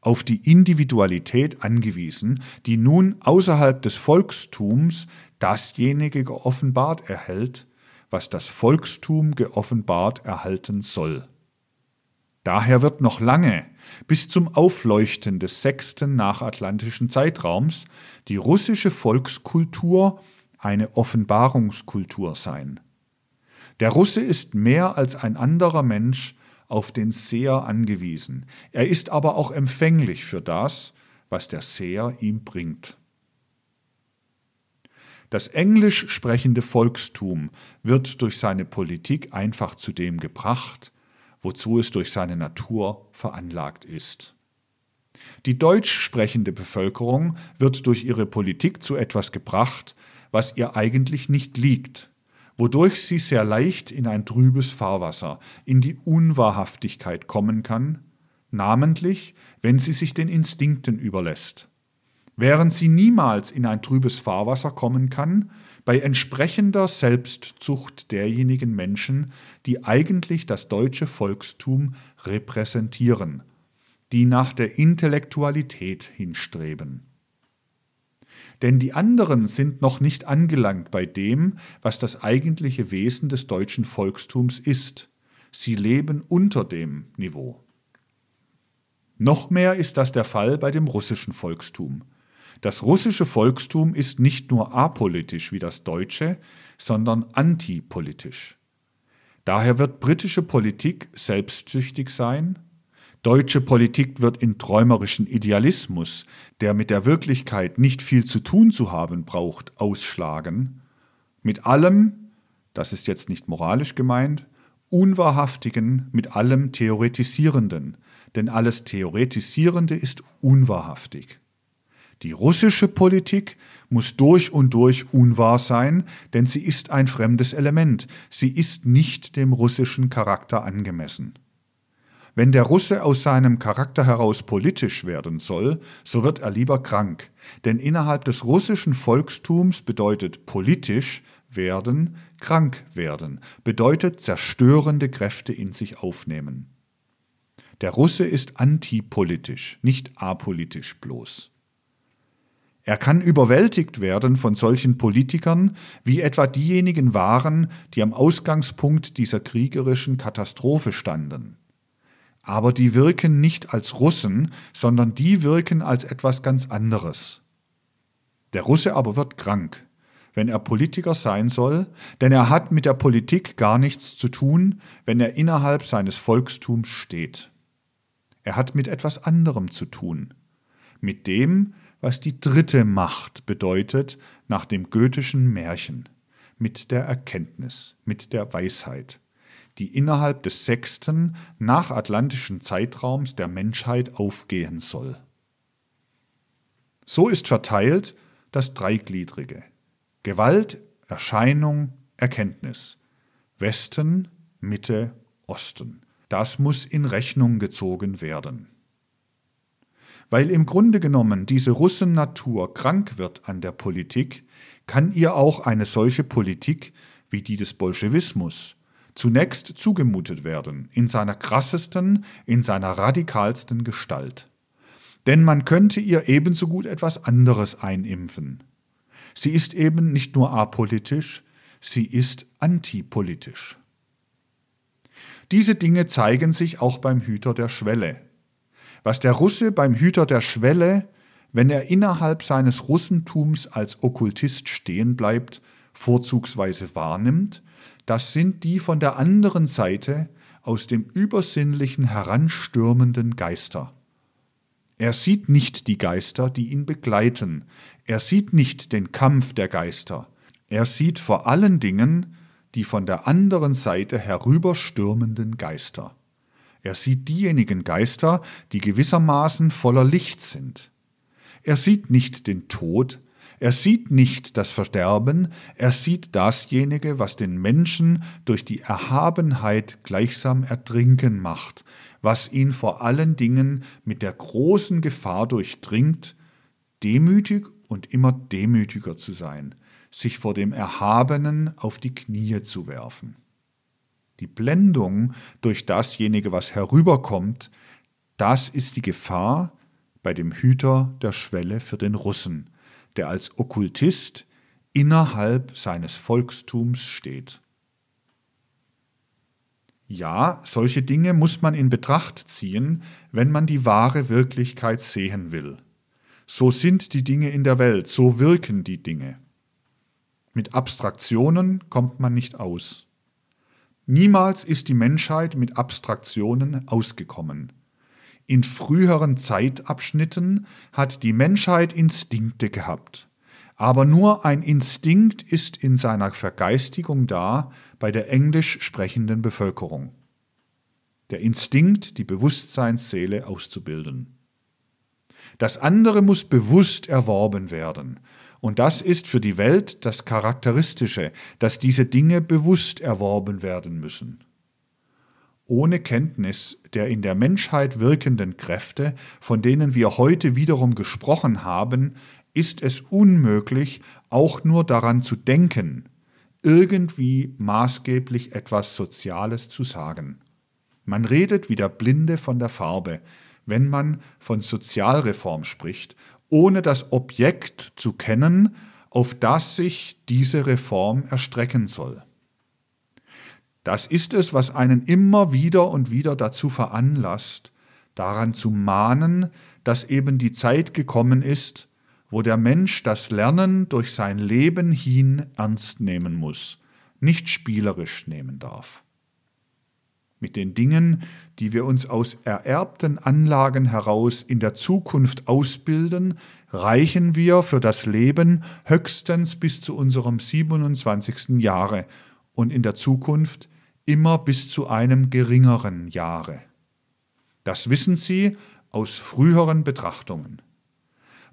[SPEAKER 1] auf die Individualität angewiesen, die nun außerhalb des Volkstums dasjenige geoffenbart erhält, was das Volkstum geoffenbart erhalten soll. Daher wird noch lange, bis zum Aufleuchten des sechsten nachatlantischen Zeitraums, die russische Volkskultur eine Offenbarungskultur sein. Der Russe ist mehr als ein anderer Mensch auf den Seher angewiesen. Er ist aber auch empfänglich für das, was der Seher ihm bringt. Das englisch sprechende Volkstum wird durch seine Politik einfach zu dem gebracht, wozu es durch seine Natur veranlagt ist. Die deutsch sprechende Bevölkerung wird durch ihre Politik zu etwas gebracht, was ihr eigentlich nicht liegt, wodurch sie sehr leicht in ein trübes Fahrwasser, in die Unwahrhaftigkeit kommen kann, namentlich wenn sie sich den Instinkten überlässt während sie niemals in ein trübes Fahrwasser kommen kann, bei entsprechender Selbstzucht derjenigen Menschen, die eigentlich das deutsche Volkstum repräsentieren, die nach der Intellektualität hinstreben. Denn die anderen sind noch nicht angelangt bei dem, was das eigentliche Wesen des deutschen Volkstums ist. Sie leben unter dem Niveau. Noch mehr ist das der Fall bei dem russischen Volkstum. Das russische Volkstum ist nicht nur apolitisch wie das deutsche, sondern antipolitisch. Daher wird britische Politik selbstsüchtig sein, deutsche Politik wird in träumerischen Idealismus, der mit der Wirklichkeit nicht viel zu tun zu haben braucht, ausschlagen, mit allem, das ist jetzt nicht moralisch gemeint, Unwahrhaftigen mit allem Theoretisierenden, denn alles Theoretisierende ist unwahrhaftig. Die russische Politik muss durch und durch unwahr sein, denn sie ist ein fremdes Element, sie ist nicht dem russischen Charakter angemessen. Wenn der Russe aus seinem Charakter heraus politisch werden soll, so wird er lieber krank, denn innerhalb des russischen Volkstums bedeutet politisch werden, krank werden, bedeutet zerstörende Kräfte in sich aufnehmen. Der Russe ist antipolitisch, nicht apolitisch bloß. Er kann überwältigt werden von solchen Politikern, wie etwa diejenigen waren, die am Ausgangspunkt dieser kriegerischen Katastrophe standen. Aber die wirken nicht als Russen, sondern die wirken als etwas ganz anderes. Der Russe aber wird krank, wenn er Politiker sein soll, denn er hat mit der Politik gar nichts zu tun, wenn er innerhalb seines Volkstums steht. Er hat mit etwas anderem zu tun, mit dem, was die dritte Macht bedeutet nach dem goethischen Märchen, mit der Erkenntnis, mit der Weisheit, die innerhalb des sechsten nachatlantischen Zeitraums der Menschheit aufgehen soll. So ist verteilt das Dreigliedrige Gewalt, Erscheinung, Erkenntnis. Westen, Mitte, Osten. Das muss in Rechnung gezogen werden weil im Grunde genommen diese Russennatur krank wird an der Politik, kann ihr auch eine solche Politik wie die des Bolschewismus zunächst zugemutet werden, in seiner krassesten, in seiner radikalsten Gestalt. Denn man könnte ihr ebenso gut etwas anderes einimpfen. Sie ist eben nicht nur apolitisch, sie ist antipolitisch. Diese Dinge zeigen sich auch beim Hüter der Schwelle, was der Russe beim Hüter der Schwelle, wenn er innerhalb seines Russentums als Okkultist stehen bleibt, vorzugsweise wahrnimmt, das sind die von der anderen Seite aus dem Übersinnlichen heranstürmenden Geister. Er sieht nicht die Geister, die ihn begleiten, er sieht nicht den Kampf der Geister, er sieht vor allen Dingen die von der anderen Seite herüberstürmenden Geister. Er sieht diejenigen Geister, die gewissermaßen voller Licht sind. Er sieht nicht den Tod, er sieht nicht das Verderben, er sieht dasjenige, was den Menschen durch die Erhabenheit gleichsam ertrinken macht, was ihn vor allen Dingen mit der großen Gefahr durchdringt, demütig und immer demütiger zu sein, sich vor dem Erhabenen auf die Knie zu werfen. Die Blendung durch dasjenige, was herüberkommt, das ist die Gefahr bei dem Hüter der Schwelle für den Russen, der als Okkultist innerhalb seines Volkstums steht. Ja, solche Dinge muss man in Betracht ziehen, wenn man die wahre Wirklichkeit sehen will. So sind die Dinge in der Welt, so wirken die Dinge. Mit Abstraktionen kommt man nicht aus. Niemals ist die Menschheit mit Abstraktionen ausgekommen. In früheren Zeitabschnitten hat die Menschheit Instinkte gehabt. Aber nur ein Instinkt ist in seiner Vergeistigung da bei der englisch sprechenden Bevölkerung. Der Instinkt, die Bewusstseinsseele auszubilden. Das andere muss bewusst erworben werden. Und das ist für die Welt das Charakteristische, dass diese Dinge bewusst erworben werden müssen. Ohne Kenntnis der in der Menschheit wirkenden Kräfte, von denen wir heute wiederum gesprochen haben, ist es unmöglich, auch nur daran zu denken, irgendwie maßgeblich etwas Soziales zu sagen. Man redet wie der Blinde von der Farbe, wenn man von Sozialreform spricht, ohne das Objekt zu kennen, auf das sich diese Reform erstrecken soll. Das ist es, was einen immer wieder und wieder dazu veranlasst, daran zu mahnen, dass eben die Zeit gekommen ist, wo der Mensch das Lernen durch sein Leben hin ernst nehmen muss, nicht spielerisch nehmen darf. Mit den Dingen, die wir uns aus ererbten Anlagen heraus in der Zukunft ausbilden, reichen wir für das Leben höchstens bis zu unserem 27. Jahre und in der Zukunft immer bis zu einem geringeren Jahre. Das wissen Sie aus früheren Betrachtungen.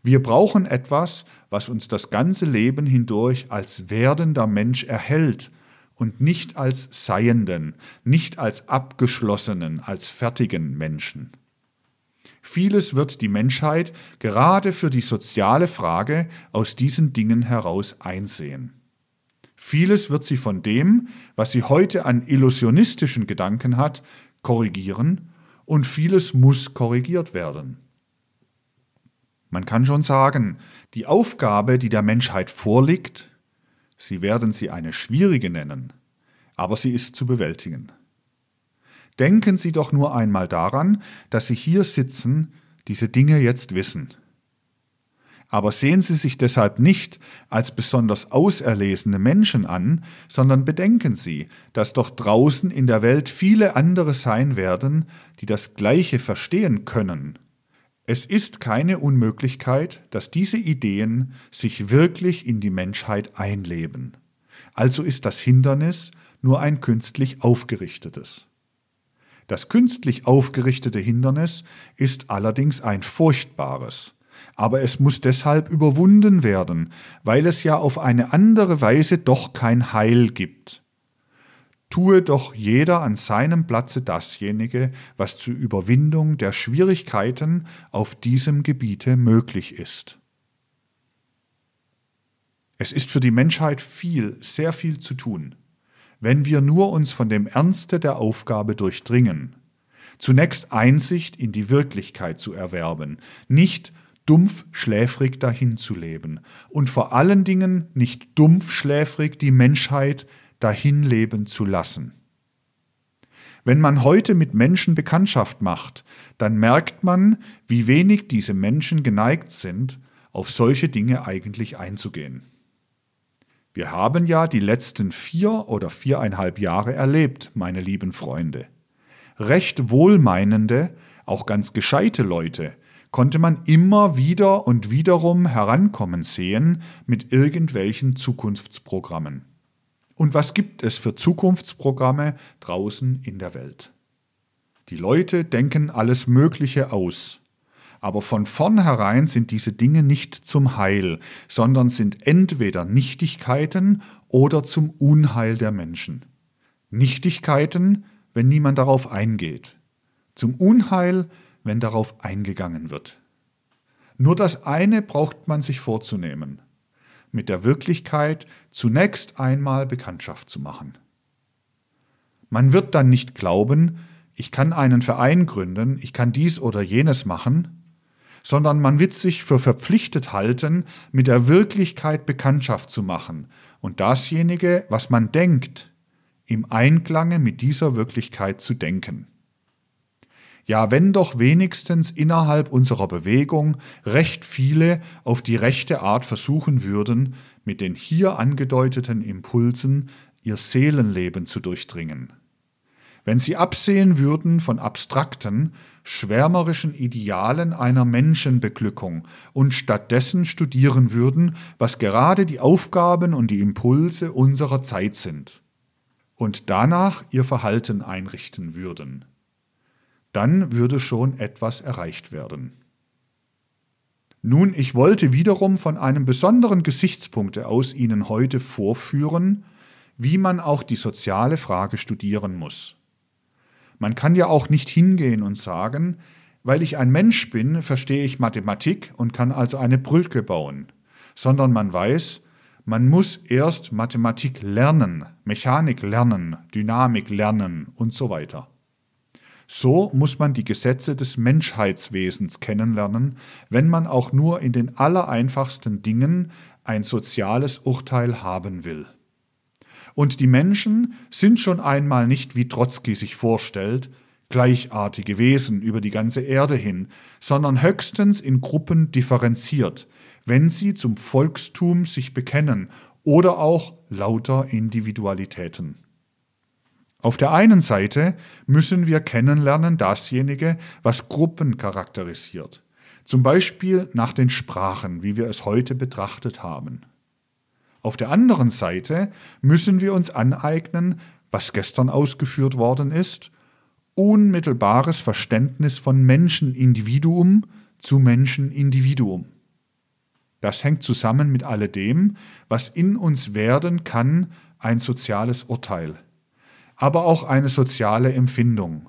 [SPEAKER 1] Wir brauchen etwas, was uns das ganze Leben hindurch als werdender Mensch erhält und nicht als Seienden, nicht als abgeschlossenen, als fertigen Menschen. Vieles wird die Menschheit gerade für die soziale Frage aus diesen Dingen heraus einsehen. Vieles wird sie von dem, was sie heute an illusionistischen Gedanken hat, korrigieren und vieles muss korrigiert werden. Man kann schon sagen, die Aufgabe, die der Menschheit vorliegt, Sie werden sie eine schwierige nennen, aber sie ist zu bewältigen. Denken Sie doch nur einmal daran, dass Sie hier sitzen, diese Dinge jetzt wissen. Aber sehen Sie sich deshalb nicht als besonders auserlesene Menschen an, sondern bedenken Sie, dass doch draußen in der Welt viele andere sein werden, die das Gleiche verstehen können es ist keine Unmöglichkeit, dass diese Ideen sich wirklich in die Menschheit einleben. Also ist das Hindernis nur ein künstlich aufgerichtetes. Das künstlich aufgerichtete Hindernis ist allerdings ein furchtbares, aber es muss deshalb überwunden werden, weil es ja auf eine andere Weise doch kein Heil gibt tue doch jeder an seinem Platze dasjenige, was zur Überwindung der Schwierigkeiten auf diesem Gebiete möglich ist. Es ist für die Menschheit viel, sehr viel zu tun, wenn wir nur uns von dem Ernste der Aufgabe durchdringen, zunächst Einsicht in die Wirklichkeit zu erwerben, nicht dumpf schläfrig dahinzuleben und vor allen Dingen nicht dumpf schläfrig die Menschheit dahin leben zu lassen. Wenn man heute mit Menschen Bekanntschaft macht, dann merkt man, wie wenig diese Menschen geneigt sind, auf solche Dinge eigentlich einzugehen. Wir haben ja die letzten vier oder viereinhalb Jahre erlebt, meine lieben Freunde. Recht wohlmeinende, auch ganz gescheite Leute konnte man immer wieder und wiederum herankommen sehen mit irgendwelchen Zukunftsprogrammen. Und was gibt es für Zukunftsprogramme draußen in der Welt? Die Leute denken alles Mögliche aus. Aber von vornherein sind diese Dinge nicht zum Heil, sondern sind entweder Nichtigkeiten oder zum Unheil der Menschen. Nichtigkeiten, wenn niemand darauf eingeht. Zum Unheil, wenn darauf eingegangen wird. Nur das eine braucht man sich vorzunehmen mit der Wirklichkeit zunächst einmal Bekanntschaft zu machen. Man wird dann nicht glauben, ich kann einen Verein gründen, ich kann dies oder jenes machen, sondern man wird sich für verpflichtet halten, mit der Wirklichkeit Bekanntschaft zu machen und dasjenige, was man denkt, im Einklange mit dieser Wirklichkeit zu denken. Ja, wenn doch wenigstens innerhalb unserer Bewegung recht viele auf die rechte Art versuchen würden, mit den hier angedeuteten Impulsen ihr Seelenleben zu durchdringen. wenn sie absehen würden von abstrakten, schwärmerischen Idealen einer Menschenbeglückung und stattdessen studieren würden, was gerade die Aufgaben und die Impulse unserer Zeit sind und danach ihr Verhalten einrichten würden. Dann würde schon etwas erreicht werden. Nun, ich wollte wiederum von einem besonderen Gesichtspunkte aus Ihnen heute vorführen, wie man auch die soziale Frage studieren muss. Man kann ja auch nicht hingehen und sagen, weil ich ein Mensch bin, verstehe ich Mathematik und kann also eine Brücke bauen, sondern man weiß, man muss erst Mathematik lernen, Mechanik lernen, Dynamik lernen und so weiter. So muss man die Gesetze des Menschheitswesens kennenlernen, wenn man auch nur in den allereinfachsten Dingen ein soziales Urteil haben will. Und die Menschen sind schon einmal nicht, wie Trotzki sich vorstellt, gleichartige Wesen über die ganze Erde hin, sondern höchstens in Gruppen differenziert, wenn sie zum Volkstum sich bekennen oder auch lauter Individualitäten. Auf der einen Seite müssen wir kennenlernen dasjenige, was Gruppen charakterisiert, zum Beispiel nach den Sprachen, wie wir es heute betrachtet haben. Auf der anderen Seite müssen wir uns aneignen, was gestern ausgeführt worden ist, unmittelbares Verständnis von Menschenindividuum zu Menschenindividuum. Das hängt zusammen mit alledem, was in uns werden kann, ein soziales Urteil, aber auch eine soziale Empfindung.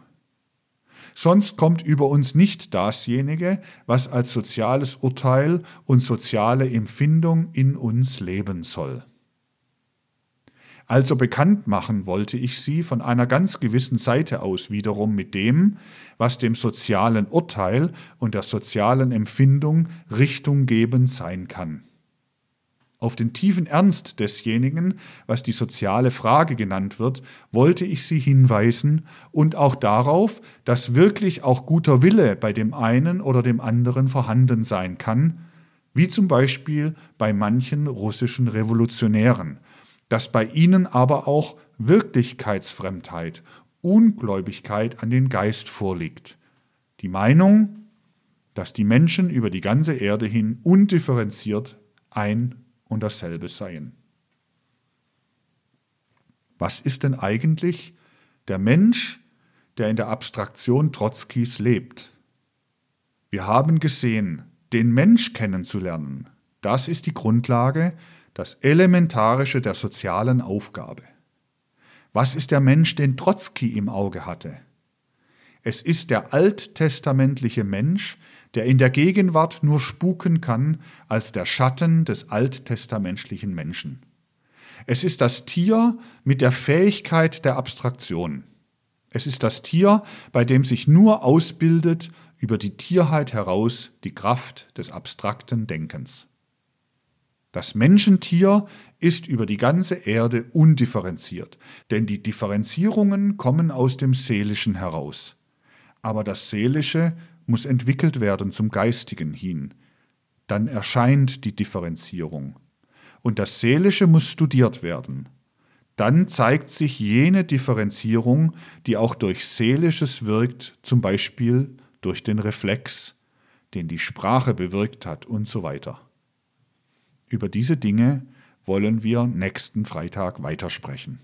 [SPEAKER 1] Sonst kommt über uns nicht dasjenige, was als soziales Urteil und soziale Empfindung in uns leben soll. Also bekannt machen wollte ich sie von einer ganz gewissen Seite aus wiederum mit dem, was dem sozialen Urteil und der sozialen Empfindung richtunggebend sein kann. Auf den tiefen Ernst desjenigen, was die soziale Frage genannt wird, wollte ich Sie hinweisen und auch darauf, dass wirklich auch guter Wille bei dem einen oder dem anderen vorhanden sein kann, wie zum Beispiel bei manchen russischen Revolutionären, dass bei ihnen aber auch Wirklichkeitsfremdheit, Ungläubigkeit an den Geist vorliegt. Die Meinung, dass die Menschen über die ganze Erde hin undifferenziert ein und dasselbe seien. Was ist denn eigentlich der Mensch, der in der Abstraktion Trotzkis lebt? Wir haben gesehen, den Mensch kennenzulernen, das ist die Grundlage, das Elementarische der sozialen Aufgabe. Was ist der Mensch, den Trotzki im Auge hatte? Es ist der alttestamentliche Mensch, der in der Gegenwart nur spuken kann als der Schatten des alttestamentlichen Menschen. Es ist das Tier mit der Fähigkeit der Abstraktion. Es ist das Tier, bei dem sich nur ausbildet über die Tierheit heraus die Kraft des abstrakten Denkens. Das Menschentier ist über die ganze Erde undifferenziert, denn die Differenzierungen kommen aus dem Seelischen heraus. Aber das Seelische muss entwickelt werden zum Geistigen hin. Dann erscheint die Differenzierung. Und das Seelische muss studiert werden. Dann zeigt sich jene Differenzierung, die auch durch Seelisches wirkt, zum Beispiel durch den Reflex, den die Sprache bewirkt hat und so weiter. Über diese Dinge wollen wir nächsten Freitag weitersprechen.